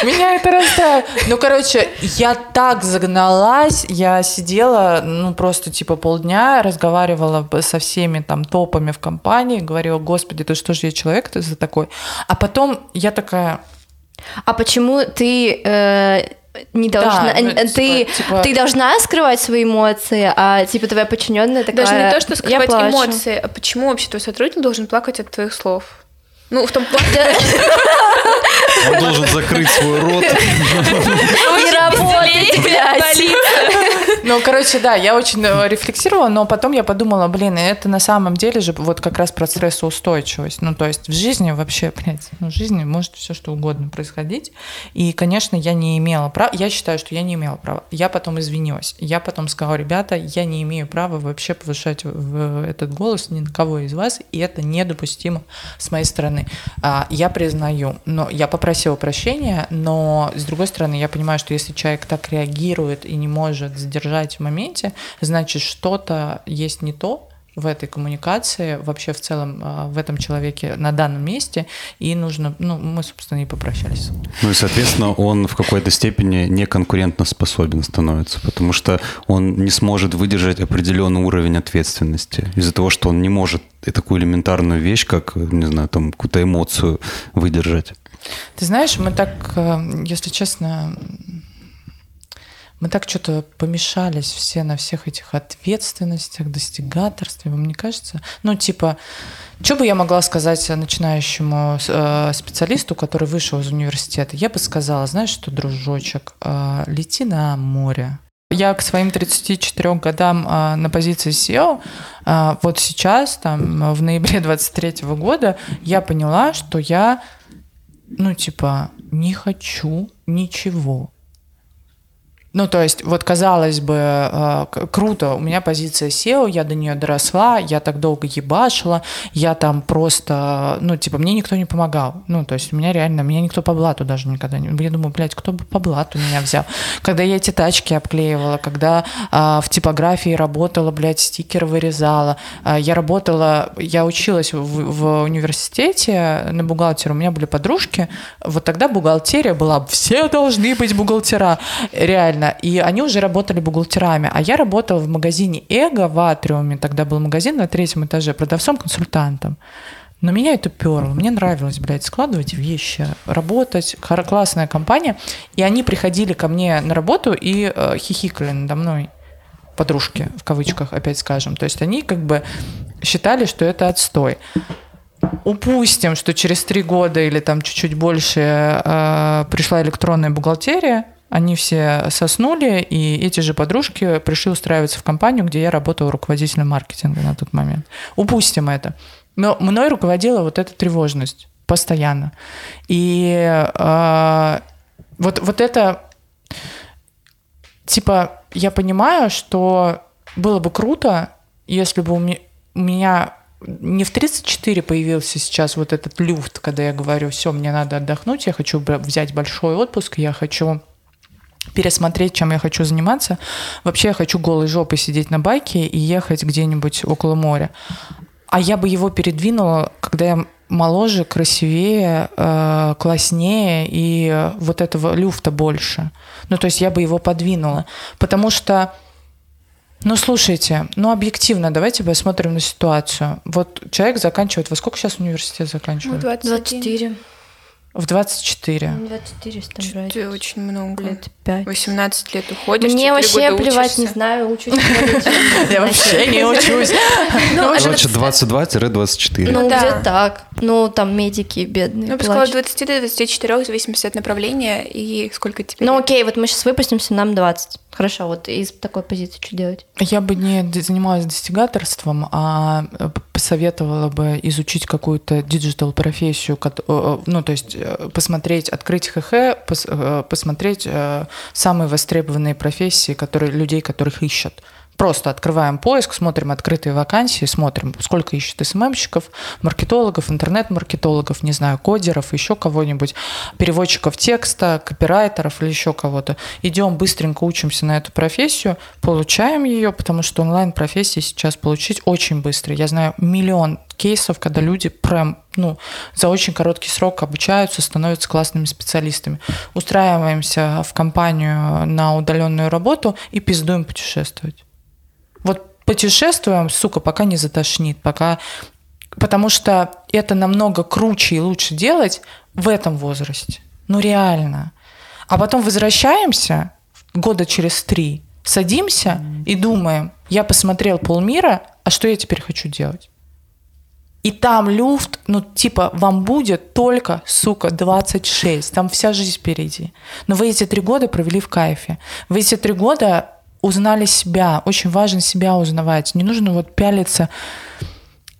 Меня это расстраивает. Ну, короче, я так загналась, я сидела, ну, просто, типа, полдня, разговаривала со всеми там топами в компании, говорила, господи, ты что же я человек ты за такой? А потом я такая, А почему ты э, не должна, ну, э, ты, типа- типа- ты должна скрывать свои эмоции, а типа твоя подчиненная такая. Даже не то, что «Я скрывать плачу». эмоции, а почему вообще твой сотрудник должен плакать от твоих слов? Ну, в том плане... Он должен закрыть свой рот. И работать, блядь. Ну, короче, да, я очень э, рефлексировала, но потом я подумала, блин, это на самом деле же вот как раз про стрессоустойчивость. Ну, то есть в жизни вообще, блядь, ну, в жизни может все что угодно происходить. И, конечно, я не имела права, я считаю, что я не имела права. Я потом извинилась. Я потом сказала, ребята, я не имею права вообще повышать в этот голос ни на кого из вас, и это недопустимо с моей стороны. А, Я признаю, но я попросила прощения, но с другой стороны, я понимаю, что если человек так реагирует и не может сдержать в моменте, значит, что-то есть не то в этой коммуникации, вообще в целом а, в этом человеке на данном месте, и нужно, ну, мы, собственно, и попрощались. Ну и, соответственно, он в какой-то степени не конкурентно способен становится, потому что он не сможет выдержать определенный уровень ответственности из-за того, что он не может такую элементарную вещь, как, не знаю, там, какую-то эмоцию выдержать. Ты знаешь, мы так, э, если честно, мы так что-то помешались все на всех этих ответственностях, достигаторстве, вам не кажется? Ну, типа, что бы я могла сказать начинающему э, специалисту, который вышел из университета? Я бы сказала, знаешь что, дружочек, э, лети на море. Я к своим 34 годам э, на позиции SEO, э, вот сейчас, там, в ноябре 23 года, я поняла, что я ну, типа, не хочу ничего. Ну, то есть, вот казалось бы, э, круто, у меня позиция SEO, я до нее доросла, я так долго ебашила, я там просто, ну, типа, мне никто не помогал. Ну, то есть, у меня реально, меня никто по блату даже никогда не... Я думаю, блядь, кто бы по блату меня взял? Когда я эти тачки обклеивала, когда а, в типографии работала, блядь, стикеры вырезала, а, я работала, я училась в, в университете на бухгалтера, у меня были подружки, вот тогда бухгалтерия была, все должны быть бухгалтера, реально, и они уже работали бухгалтерами, а я работала в магазине Эго в Атриуме, тогда был магазин на третьем этаже, продавцом-консультантом. Но меня это перло. Мне нравилось, блядь, складывать вещи, работать. Классная компания. И они приходили ко мне на работу и э, хихикали надо мной. Подружки, в кавычках, опять скажем. То есть они как бы считали, что это отстой. Упустим, что через три года или там чуть-чуть больше э, пришла электронная бухгалтерия, они все соснули, и эти же подружки пришли устраиваться в компанию, где я работала руководителем маркетинга на тот момент. Упустим это. Но мной руководила вот эта тревожность постоянно. И э, вот, вот это, типа, я понимаю, что было бы круто, если бы у ме- у меня не в 34 появился сейчас вот этот люфт, когда я говорю, все, мне надо отдохнуть, я хочу взять большой отпуск, я хочу пересмотреть, чем я хочу заниматься. Вообще я хочу голой жопой сидеть на байке и ехать где-нибудь около моря. А я бы его передвинула, когда я моложе, красивее, э, класснее, и вот этого люфта больше. Ну, то есть я бы его подвинула. Потому что, ну, слушайте, ну, объективно, давайте посмотрим на ситуацию. Вот человек заканчивает, во сколько сейчас университет Ну, заканчивает? 21. 24. В 24. 24, если там брать. Чё-то очень много. Лет 25. 18 лет уходишь, Мне вообще года плевать, не учишься. знаю, учусь. не. Я вообще не учусь. Ну, это- Короче, 22-24. Ну, да. где так? Ну, там медики бедные Ну, сказала, от плачут. 20 до 24, в зависимости от направления и сколько тебе Ну, окей, вот мы сейчас выпустимся, нам 20. Хорошо, вот из такой позиции что делать? Я бы не занималась достигаторством, а э, посоветовала бы изучить какую-то digital-профессию, э, э, ну, то есть посмотреть, открыть ХХ, пос- посмотреть самые востребованные профессии, которые, людей, которых ищут. Просто открываем поиск, смотрим открытые вакансии, смотрим, сколько ищут СММщиков, маркетологов, интернет-маркетологов, не знаю, кодеров, еще кого-нибудь, переводчиков текста, копирайтеров или еще кого-то. Идем быстренько учимся на эту профессию, получаем ее, потому что онлайн-профессии сейчас получить очень быстро. Я знаю миллион кейсов, когда люди прям ну, за очень короткий срок обучаются, становятся классными специалистами. Устраиваемся в компанию на удаленную работу и пиздуем путешествовать. Вот путешествуем, сука, пока не затошнит, пока... Потому что это намного круче и лучше делать в этом возрасте. Ну, реально. А потом возвращаемся года через три, садимся и думаем, я посмотрел полмира, а что я теперь хочу делать? И там люфт, ну, типа, вам будет только, сука, 26. Там вся жизнь впереди. Но вы эти три года провели в кайфе. Вы эти три года узнали себя. Очень важно себя узнавать. Не нужно вот пялиться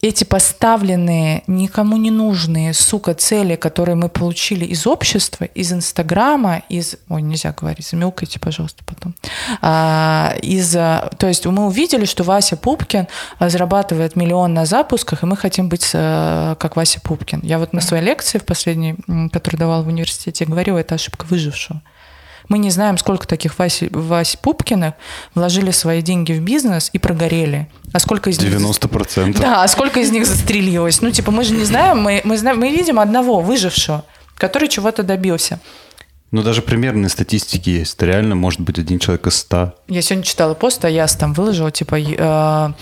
эти поставленные, никому не нужные, сука, цели, которые мы получили из общества, из Инстаграма, из... Ой, нельзя говорить, замелкайте, пожалуйста, потом. А, из... а, То есть мы увидели, что Вася Пупкин а, зарабатывает миллион на запусках, и мы хотим быть а, как Вася Пупкин. Я вот на своей лекции в последней, которую давала в университете, говорила, это ошибка выжившего. Мы не знаем, сколько таких Васи, Вась Пупкиных вложили свои деньги в бизнес и прогорели. А сколько из них... 90%. Да, а сколько из них застрелилось? Ну, типа, мы же не знаем, мы, мы, знаем, мы видим одного выжившего, который чего-то добился. Ну, даже примерные статистики есть. Это реально может быть один человек из ста. Я сегодня читала пост, а я там выложила, типа, э,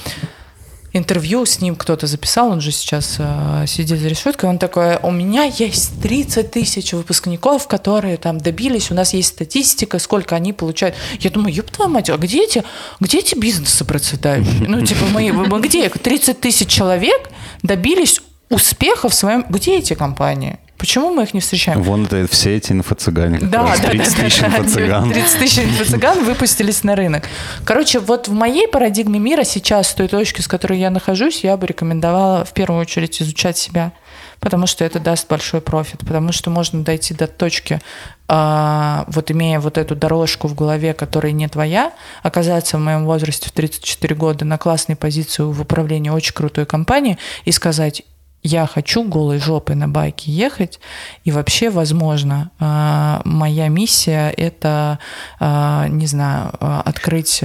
интервью с ним кто-то записал, он же сейчас э, сидит за решеткой, он такой, у меня есть 30 тысяч выпускников, которые там добились, у нас есть статистика, сколько они получают. Я думаю, ёб твою мать, а где эти, где эти бизнесы процветающие? Ну, типа, мы, мы где? 30 тысяч человек добились успеха в своем... Где эти компании? Почему мы их не встречаем? Вон это все эти инфо-цыгане. Да, да, 30 да, тысяч да, инфо-цыган. 30 тысяч инфо-цыган выпустились на рынок. Короче, вот в моей парадигме мира сейчас, с той точки, с которой я нахожусь, я бы рекомендовала в первую очередь изучать себя, потому что это даст большой профит, потому что можно дойти до точки, а, вот имея вот эту дорожку в голове, которая не твоя, оказаться в моем возрасте в 34 года на классной позиции в управлении очень крутой компании и сказать, я хочу голой жопой на байке ехать, и вообще, возможно, а, моя миссия это, а, не знаю, а, открыть...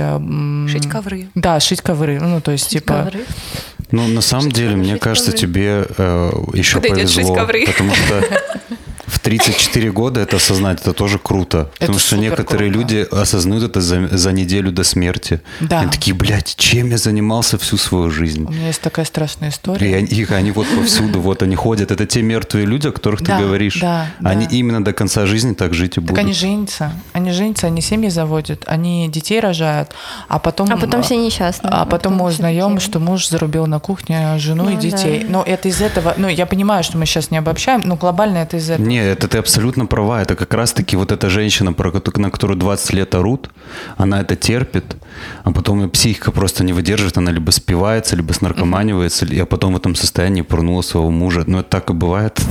Шить ковры. Да, шить ковры. Ну, то есть, типа... Ковры. Ну, на самом деле, мне шить кажется, ковры. тебе э, еще Подойдет шить повезло. ковры. Потому что в 34 года это осознать, это тоже круто. Потому что некоторые круто. люди осознают это за, за неделю до смерти. Да. Они такие, блядь, чем я занимался всю свою жизнь? У меня есть такая страшная И история. они, их, они вот повсюду, вот они ходят. Это те мертвые люди, о которых Да, ты говоришь. да, Они да. именно до конца жизни так жить и Так будут. они женятся, они женятся, они семьи заводят, они детей рожают, а потом... А потом все несчастные. А потом мы все узнаем, что муж зарубил на кухне жену и Ну, детей. да. Но это из этого... Ну, я понимаю, что мы сейчас не обобщаем, но глобально это из этого. Не, это ты абсолютно права. Это как раз-таки вот эта женщина, про на которую 20 лет орут, она это терпит, а потом ее психика просто не выдерживает, она либо спивается, либо снаркоманивается, и а потом в этом состоянии пырнула своего мужа. Ну, это так и бывает.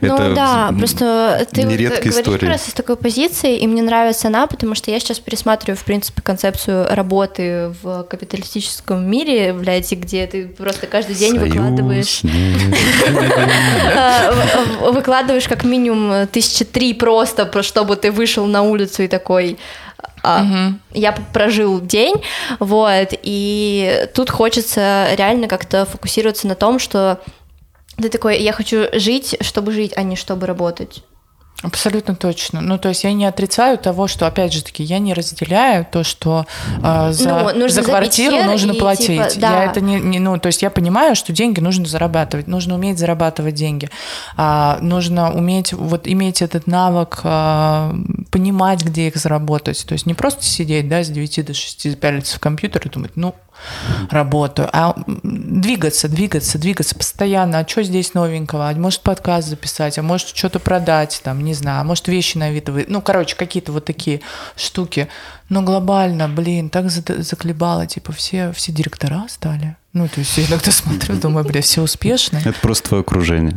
Ну да, просто ты говоришь раз из такой позиции, и мне нравится она, потому что я сейчас пересматриваю, в принципе, концепцию работы в капиталистическом мире, блядь, где ты просто каждый день выкладываешь в- выкладываешь как минимум тысячи три просто, про- чтобы ты вышел на улицу и такой... а, Я прожил день, вот, и тут хочется реально как-то фокусироваться на том, что ты такой, я хочу жить, чтобы жить, а не чтобы работать. Абсолютно точно. Ну, то есть я не отрицаю того, что, опять же таки, я не разделяю то, что э, за, Ну, за квартиру нужно и, платить. типа, да. Я это не, не- ну, то есть я понимаю, что деньги нужно зарабатывать, нужно уметь зарабатывать деньги, А, нужно уметь вот иметь этот навык а, понимать, где их заработать. То есть не просто сидеть, да, с 9 до 6 пялиться в компьютер и думать, ну, работаю, а двигаться, двигаться, двигаться постоянно. А что здесь новенького? А может подкаст записать, а может что-то продать, там, не знаю, а может вещи на вид Ну, короче, какие-то вот такие штуки. Но глобально, блин, так за- заколебало, типа все, все директора стали. Ну, то есть я иногда смотрю, думаю, бля, все успешные. Это просто твое окружение.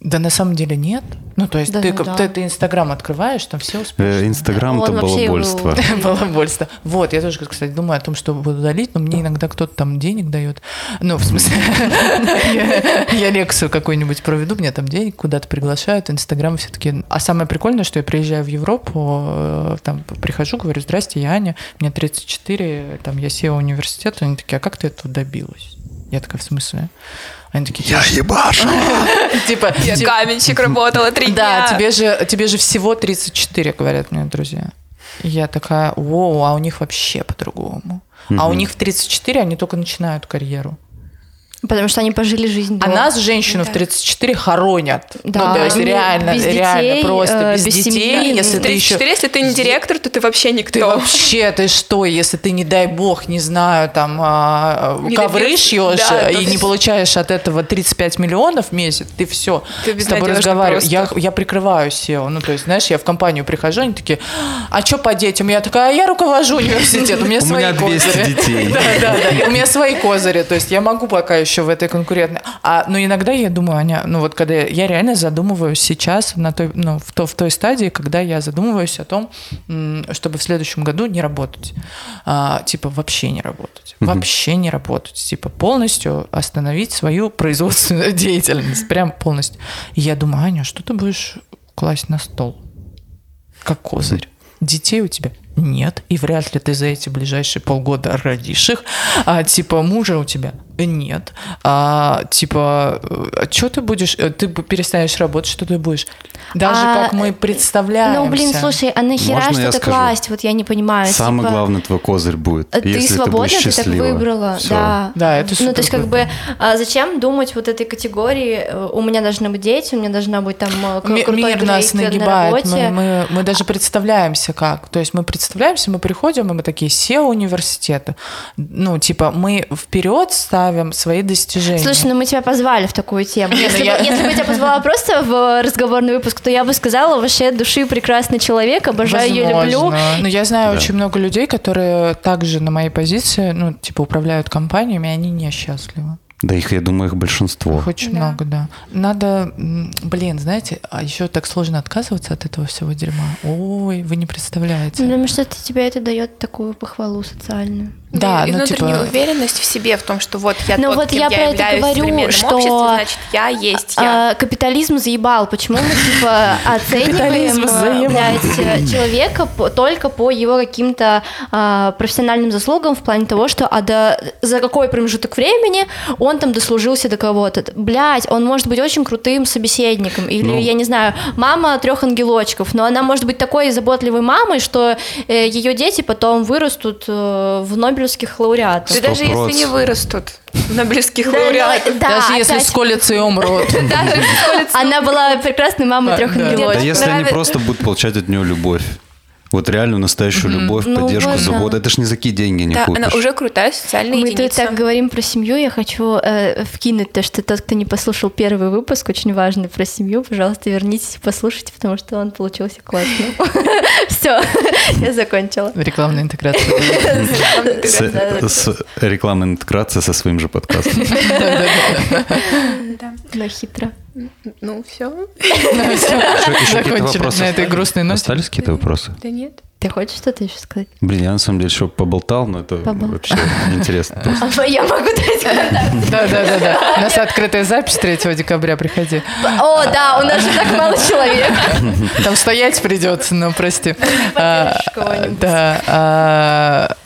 Да на самом деле нет. Ну, то есть Да, ты, ну как- да. ты, ты Инстаграм открываешь, там все успешные. Э, Инстаграм это балабольство. Балабольство. Вот, я тоже, кстати, думаю о том, чтобы удалить, но мне иногда кто-то там денег дает. Ну, в смысле, я- лекцию какую-нибудь проведу, мне там денег куда-то приглашают, Инстаграм все-таки. А самое прикольное, что я приезжаю в Европу, э, там прихожу, говорю, здрасте, я Аня, мне 34, там я SEO университета, они такие, а как ты этого добилась? Я такая, в смысле? Они такие, я ебашу! типа, Я каменщик работала три да, дня. тебе же, тебе же всего 34, говорят мне друзья. И я такая, воу, а у них вообще по-другому. А у них в 34 они только начинают карьеру. Потому что они пожили жизнь А до. нас, женщину, в 34 хоронят. Да. Ну, то есть Без реально, детей, реально просто э, без, без детей, семьи. если В ты еще... 34, если ты не директор, то ты вообще никто. Ты вообще, ты что, если ты, не дай бог, не знаю, там, а, Не ковры шьешь да, и то не получаешь от этого 35 миллионов в месяц, ты все, Ты с тобой разговариваю. Я, просто. я прикрываю SEO. Ну, то есть, знаешь, я в компанию прихожу, они такие, а что по детям? Я такая, а я руковожу университет, у меня У свои меня 200 козыри. детей. Да, да, да. У меня свои козыри, то есть я могу пока еще в этой конкурентной. А, но иногда я думаю, Аня, ну вот когда я, реально задумываюсь сейчас на той, ну, в, то, в той стадии, когда я задумываюсь о том, чтобы в следующем году не работать. А, типа вообще не работать. Вообще не работать. Типа полностью остановить свою производственную деятельность. Прям полностью. И я думаю, Аня, что ты будешь класть на стол? Как козырь. Детей у тебя нет, и вряд ли ты за эти ближайшие полгода родишь их. А, типа мужа у тебя нет. А, типа, что ты будешь? э, Ты перестанешь работать, что ты будешь? Даже А, как мы представляем. Ну, блин, слушай, а нахера что-то класть? Вот я не понимаю. Самый типа, главный твой козырь будет, э, Ты если свободна, ты ты так счастлива. выбрала, Всё. да. Да, это Ну, то есть, как супер бы, а зачем думать вот этой категории, э, у меня должны быть дети, у меня должна быть там э, крутой Мир нас коллектив на нагибает. Мы, работе. мы, мы даже представляемся как. То есть мы представляемся, мы приходим, и мы такие SEO университета. Ну, типа, мы вперед ставим свои достижения. Слушай, ну мы тебя позвали в такую тему. Ну Если, я- бы, если бы я тебя позвала просто в разговорный выпуск, то я бы сказала, вообще души прекрасный человек, обожаю ее, люблю. Возможно. Но я знаю Да. очень много людей, которые также на моей позиции, ну, типа, управляют компаниями, и они несчастливы. Да их, я думаю, их большинство. Их очень Да. много, да. Надо, блин, знаете, а еще так сложно отказываться от этого всего дерьма. Ой, вы не представляете. Потому что это, тебе это дает такую похвалу социальную. Да, и ну, внутреннюю типа- уверенность в себе, в том, что вот я Ну тот, вот кем я про это говорю, что, значит, я есть я. А, капитализм заебал. Почему мы типа оцениваем э, блядь, э, человека по- только по его каким-то а, профессиональным заслугам в плане того, что а до, за какой промежуток времени он там дослужился до кого-то. Блять, он может быть очень крутым собеседником. Или, Ну. я не знаю, мама трех ангелочков, но она может быть такой заботливой мамой, что ее дети потом вырастут э, в нобелевских лауреатов. Да даже если не вырастут Да, ну, лауреатов. да, Даже если сколятся и умрут. Она была прекрасной мамой трех да. Да ангелочков. если они просто будут получать от нее любовь. Вот реальную настоящую любовь, Ну поддержку, вот, да. заботу. Это ж ни за какие деньги не Да, купишь. она уже крутая социальная Мы тут единица. так говорим про семью. Я хочу э, вкинуть то, что тот, кто не послушал первый выпуск, очень важный про семью, пожалуйста, вернитесь и послушайте, потому что он получился классным. Все, я закончила. Рекламная интеграция. С рекламной интеграцией со своим же подкастом. Да. Хитро. Ну, все. Закончили на этой грустной ноте. Остались какие-то вопросы? Да нет. Ты хочешь что-то еще сказать? Блин, я на самом деле еще поболтал, но это вообще неинтересно. просто. А я могу дать контакт. Да, да, да, да. У нас открытая запись 3 декабря, приходи. О, да, у нас же так мало человек. Там стоять придется, но прости. А. Да. а,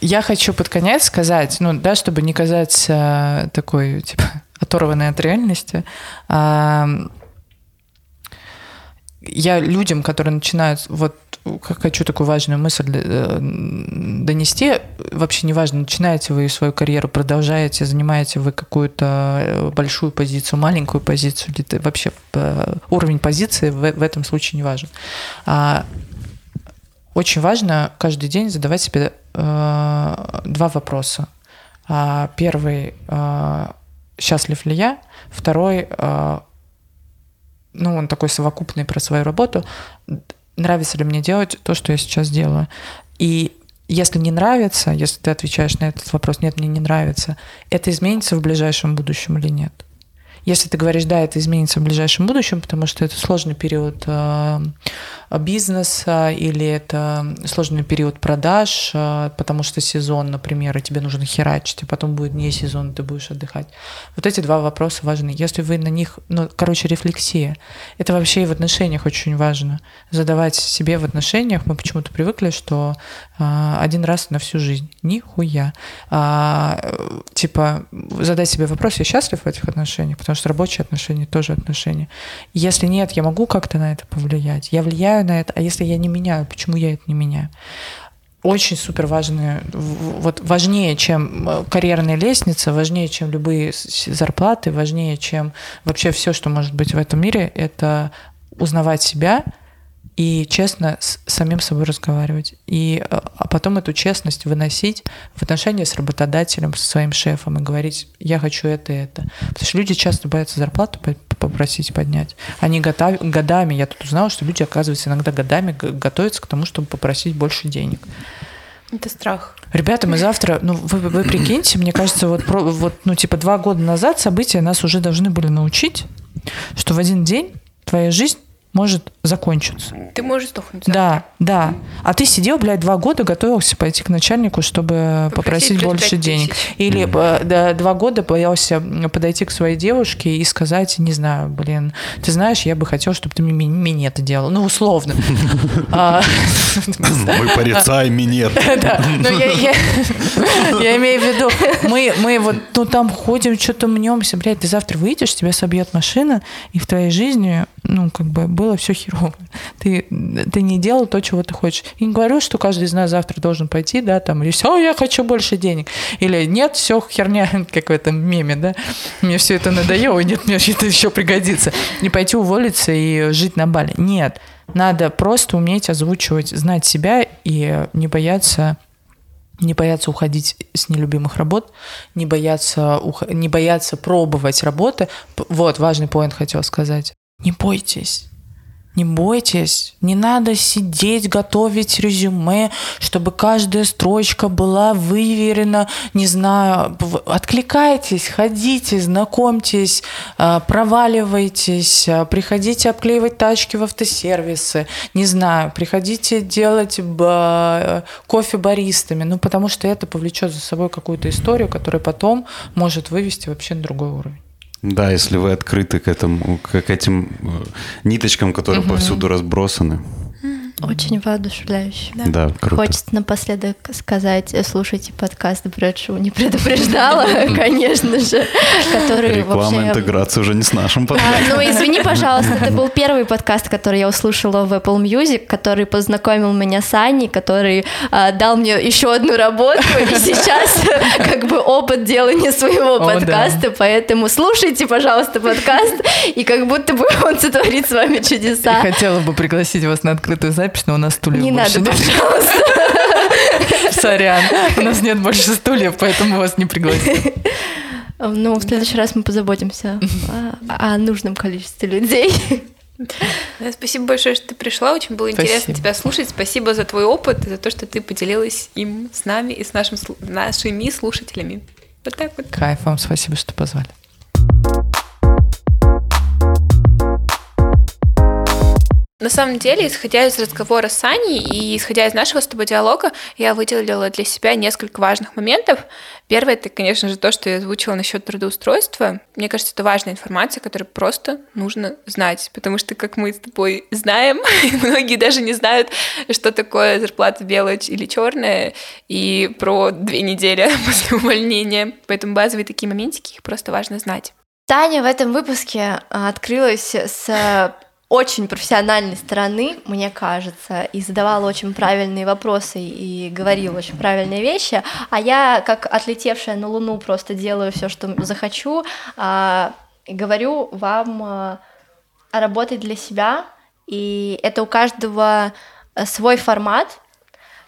Я хочу под конец сказать, ну да, чтобы не казаться такой, типа, оторванной от реальности. я людям, которые начинают, вот хочу такую важную мысль э, донести, вообще неважно, начинаете вы свою карьеру, продолжаете, занимаете вы какую-то э, большую позицию, маленькую позицию, или вообще э, уровень позиции в, в этом случае не важен. А, очень важно каждый день задавать себе э, два вопроса. А, первый, э, счастлив ли я? Второй, э, ну, он такой совокупный про свою работу. Нравится ли мне делать то, что я сейчас делаю? И если не нравится, если ты отвечаешь на этот вопрос, нет, мне не нравится, это изменится в ближайшем будущем или нет? Если ты говоришь, да, это изменится в ближайшем будущем, потому что это сложный период э, бизнеса или это сложный период продаж, э, потому что сезон, например, и тебе нужно херачить, и потом будет не сезон, ты будешь отдыхать. Вот эти два вопроса важны. Если вы на них, ну, короче, рефлексия. Это вообще и в отношениях очень важно. Задавать себе в отношениях, мы почему-то привыкли, что э, один раз на всю жизнь. Нихуя. А, типа, задать себе вопрос, я счастлив в этих отношениях, потому что рабочие отношения тоже отношения. Если нет, я могу как-то на это повлиять. Я влияю на это, а если я не меняю, почему я это не меняю? очень супер важные, вот важнее, чем э, карьерная лестница, важнее, чем любые зарплаты, важнее, чем вообще все, что может быть в этом мире, это узнавать себя, и честно с самим собой разговаривать. И, э, а потом эту честность выносить в отношения с работодателем, со своим шефом и говорить, я хочу это и это. Потому что люди часто боятся зарплату попросить поднять. Они готов, годами, я тут узнала, что люди, оказывается, иногда годами готовятся к тому, чтобы попросить больше денег. Это страх. Ребята, мы завтра, ну вы, вы прикиньте, мне кажется, вот, про, вот, ну типа два года назад события нас уже должны были научить, что в один день твоя жизнь может закончиться. Ты можешь сдохнуть. Да, да. А ты сидел, блядь, два года, готовился пойти к начальнику, чтобы попросить, попросить больше денег. Или mm-hmm. да, два года боялся подойти к своей девушке и сказать, не знаю, блин, ты знаешь, я бы хотел, чтобы ты мне минет делал. Ну, условно. А, мы порицаем минет. Да, но я имею в виду, мы мы вот ну там ходим, что-то мнемся, блядь, ты завтра выйдешь, тебя собьет машина, и в твоей жизни, ну, как бы было все херово. Ты, ты не делал то, чего ты хочешь. И не говорю, что каждый из нас завтра должен пойти, да, там, или все, я хочу больше денег. Или нет, все херня, как в этом меме, да, мне все это надоело, нет, мне это еще пригодится. Не пойти уволиться и жить на Бали. Нет, надо просто уметь озвучивать, знать себя и не бояться не бояться уходить с нелюбимых работ, не бояться, не бояться пробовать работы. Вот, важный поинт хотел сказать. Не бойтесь. Не бойтесь, не надо сидеть, готовить резюме, чтобы каждая строчка была выверена, не знаю, откликайтесь, ходите, знакомьтесь, а, проваливайтесь, а, приходите обклеивать тачки в автосервисы, не знаю, приходите делать кофе баристами, ну потому что это повлечет за собой какую-то историю, которая потом может вывести вообще на другой уровень. Да, если вы открыты к этому, к этим э, ниточкам, которые угу. повсюду разбросаны. Очень воодушевляюще. Да, да круто. Хочется напоследок сказать, э, слушайте подкаст Брэдшоу не предупреждала, конечно же, который Реклама вообще... интеграции уже не с нашим подкастом. А, ну, извини, пожалуйста, это был первый подкаст, который я услышала в Apple Music, который познакомил меня с Аней, который а, дал мне еще одну работу, и сейчас как бы опыт делания своего подкаста, поэтому слушайте, пожалуйста, подкаст, и как будто бы он сотворит с вами чудеса. Я хотела бы пригласить вас на открытую запись запись, но у нас стульев не больше надо, нет. пожалуйста. Сорян, у нас нет больше стульев, поэтому вас не пригласим. Ну, в следующий раз мы позаботимся о, о нужном количестве людей. Спасибо большое, что ты пришла. Очень было Спасибо. интересно тебя слушать. Спасибо за твой опыт и за то, что ты поделилась им с нами и с нашим, нашими слушателями. Вот так вот. Кайф вам, спасибо, что позвали. На самом деле, исходя из разговора с Аней и исходя из нашего с тобой диалога, я выделила для себя несколько важных моментов. Первое, это, конечно же, то, что я озвучила насчет трудоустройства. Мне кажется, это важная информация, которую просто нужно знать, потому что, как мы с тобой знаем, многие даже не знают, что такое зарплата белая или черная, и про две недели после увольнения. Поэтому базовые такие моментики, их просто важно знать. Таня в этом выпуске а, открылась с очень профессиональной стороны, мне кажется, и задавала очень правильные вопросы и говорила очень правильные вещи, а я, как отлетевшая на Луну, просто делаю все, что захочу, а, и говорю вам а, работать для себя, и это у каждого э, свой формат,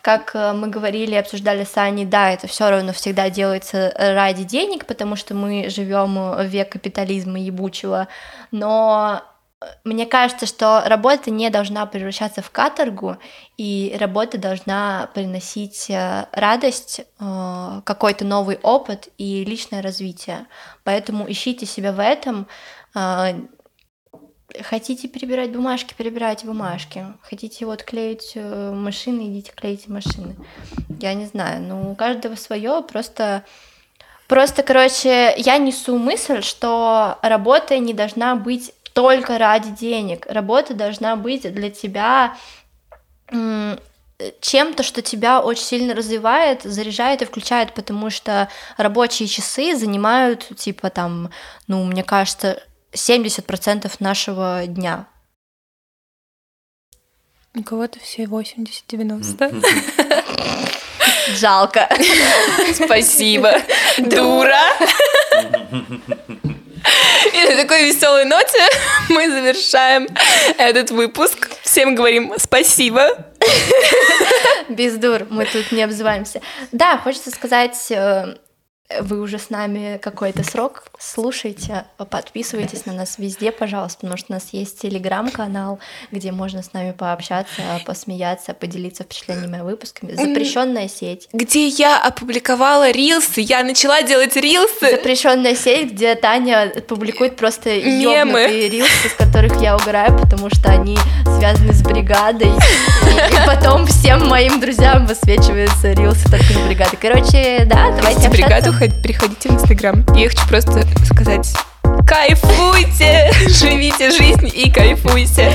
как э, мы говорили, обсуждали с Аней, да, это все равно всегда делается ради денег, потому что мы живем в век капитализма ебучего, но мне кажется, что работа не должна превращаться в каторгу, и работа должна приносить э, радость, э, какой-то новый опыт и личное развитие. Поэтому ищите себя в этом. Э, хотите перебирать бумажки, перебирайте бумажки. Хотите вот клеить машины, идите клейте машины. Я не знаю, ну у каждого свое, просто Просто, короче, я несу мысль, что работа не должна быть только ради денег. Работа должна быть для тебя чем-то, что тебя очень сильно развивает, заряжает и включает, потому что рабочие часы занимают, типа, там, ну, мне кажется, 70% нашего дня. У кого-то все 80-90. Жалко. Спасибо. Дура. И на такой веселой ноте мы завершаем этот выпуск. Всем говорим спасибо. Без дур, мы тут не обзываемся. Да, хочется сказать э, вы уже с нами какой-то срок, слушайте, подписывайтесь на нас везде, пожалуйста, потому что у нас есть телеграм-канал, где можно с нами пообщаться, посмеяться, поделиться впечатлениями о выпусках. Запрещенная сеть. Где я опубликовала рилсы, я начала делать рилсы. Запрещенная сеть, где Таня публикует просто мемы рилсы, с которых я угораю, потому что они связаны с бригадой. И, и потом всем моим друзьям высвечиваются рилсы только с бригадой. Короче, да, давайте бригаду приходите в Инстаграм. Я хочу просто сказать, кайфуйте, живите жизнь и кайфуйте.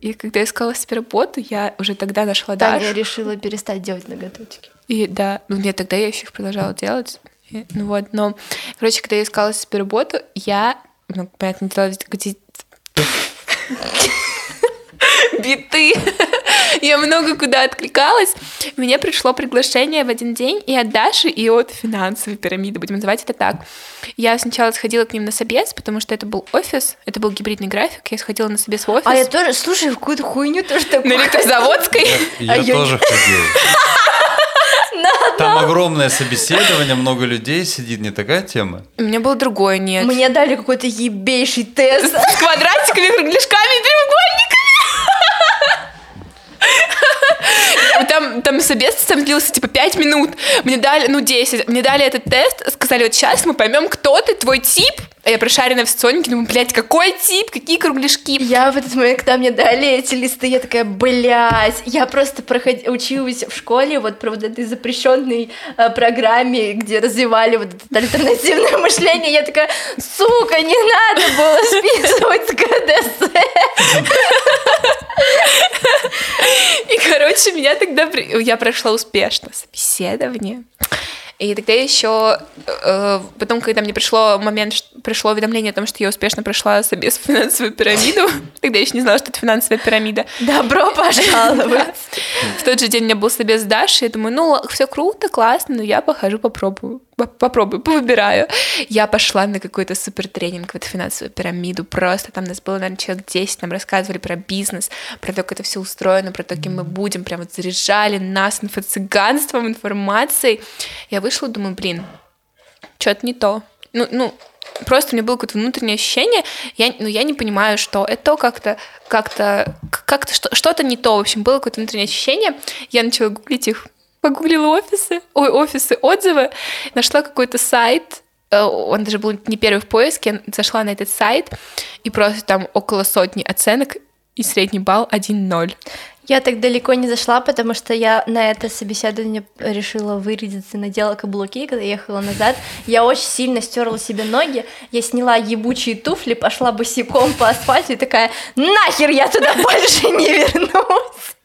И когда я искала себе работу, я уже тогда нашла да, Дашу. я решила перестать делать ноготочки. И да, ну нет, тогда я еще их продолжала делать. И, ну вот, но, короче, когда я искала себе работу, я, ну, понятно, делала где биты. Я много куда откликалась. Мне пришло приглашение в один день и от Даши, и от финансовой пирамиды, будем называть это так. Я сначала сходила к ним на собес, потому что это был офис, это был гибридный график, я сходила на собес в офис. А я тоже, слушай, в какую-то хуйню тоже такую. На электрозаводской? Я, я тоже ходил. Там огромное собеседование, много людей сидит, не такая тема? У меня было другое, нет. Мне дали какой-то ебейший тест. С квадратиками, кругляшками и треугольниками. Там, там собес там длился типа 5 минут. Мне дали, ну 10. Мне дали этот тест, сказали, вот сейчас мы поймем, кто ты, твой тип. А я прошаренная в сонике, думаю, блядь, какой тип, какие кругляшки. Я в этот момент, когда мне дали эти листы, я такая, блядь, я просто проход... училась в школе вот про вот этой запрещенной э, программе, где развивали вот это альтернативное мышление. Я такая, сука, не надо было списывать с ГДС. И, короче, меня тогда... Я прошла успешно собеседование. И тогда еще, э, потом, когда мне пришло момент, пришло уведомление о том, что я успешно прошла собес финансовую пирамиду, тогда я еще не знала, что это финансовая пирамида. Добро пожаловать! В тот же день у меня был собес с Дашей, я думаю, ну, все круто, классно, но я похожу, попробую попробую, повыбираю. Я пошла на какой-то супер тренинг в эту финансовую пирамиду, просто там нас было, наверное, человек 10, нам рассказывали про бизнес, про то, как это все устроено, про то, кем мы будем, прям вот заряжали нас инфо-цыганством, информацией. Я вышла, думаю, блин, что-то не то. Ну, ну, просто у меня было какое-то внутреннее ощущение, я, ну, я не понимаю, что это как-то, как-то, как-то что-то не то, в общем, было какое-то внутреннее ощущение, я начала гуглить их погуглила офисы, ой, офисы, отзывы, нашла какой-то сайт, э, он даже был не первый в поиске, зашла на этот сайт, и просто там около сотни оценок, и средний балл 1-0. Я так далеко не зашла, потому что я на это собеседование решила вырядиться, надела каблуки, когда ехала назад. Я очень сильно стерла себе ноги, я сняла ебучие туфли, пошла босиком по асфальту и такая, нахер я туда больше не вернусь.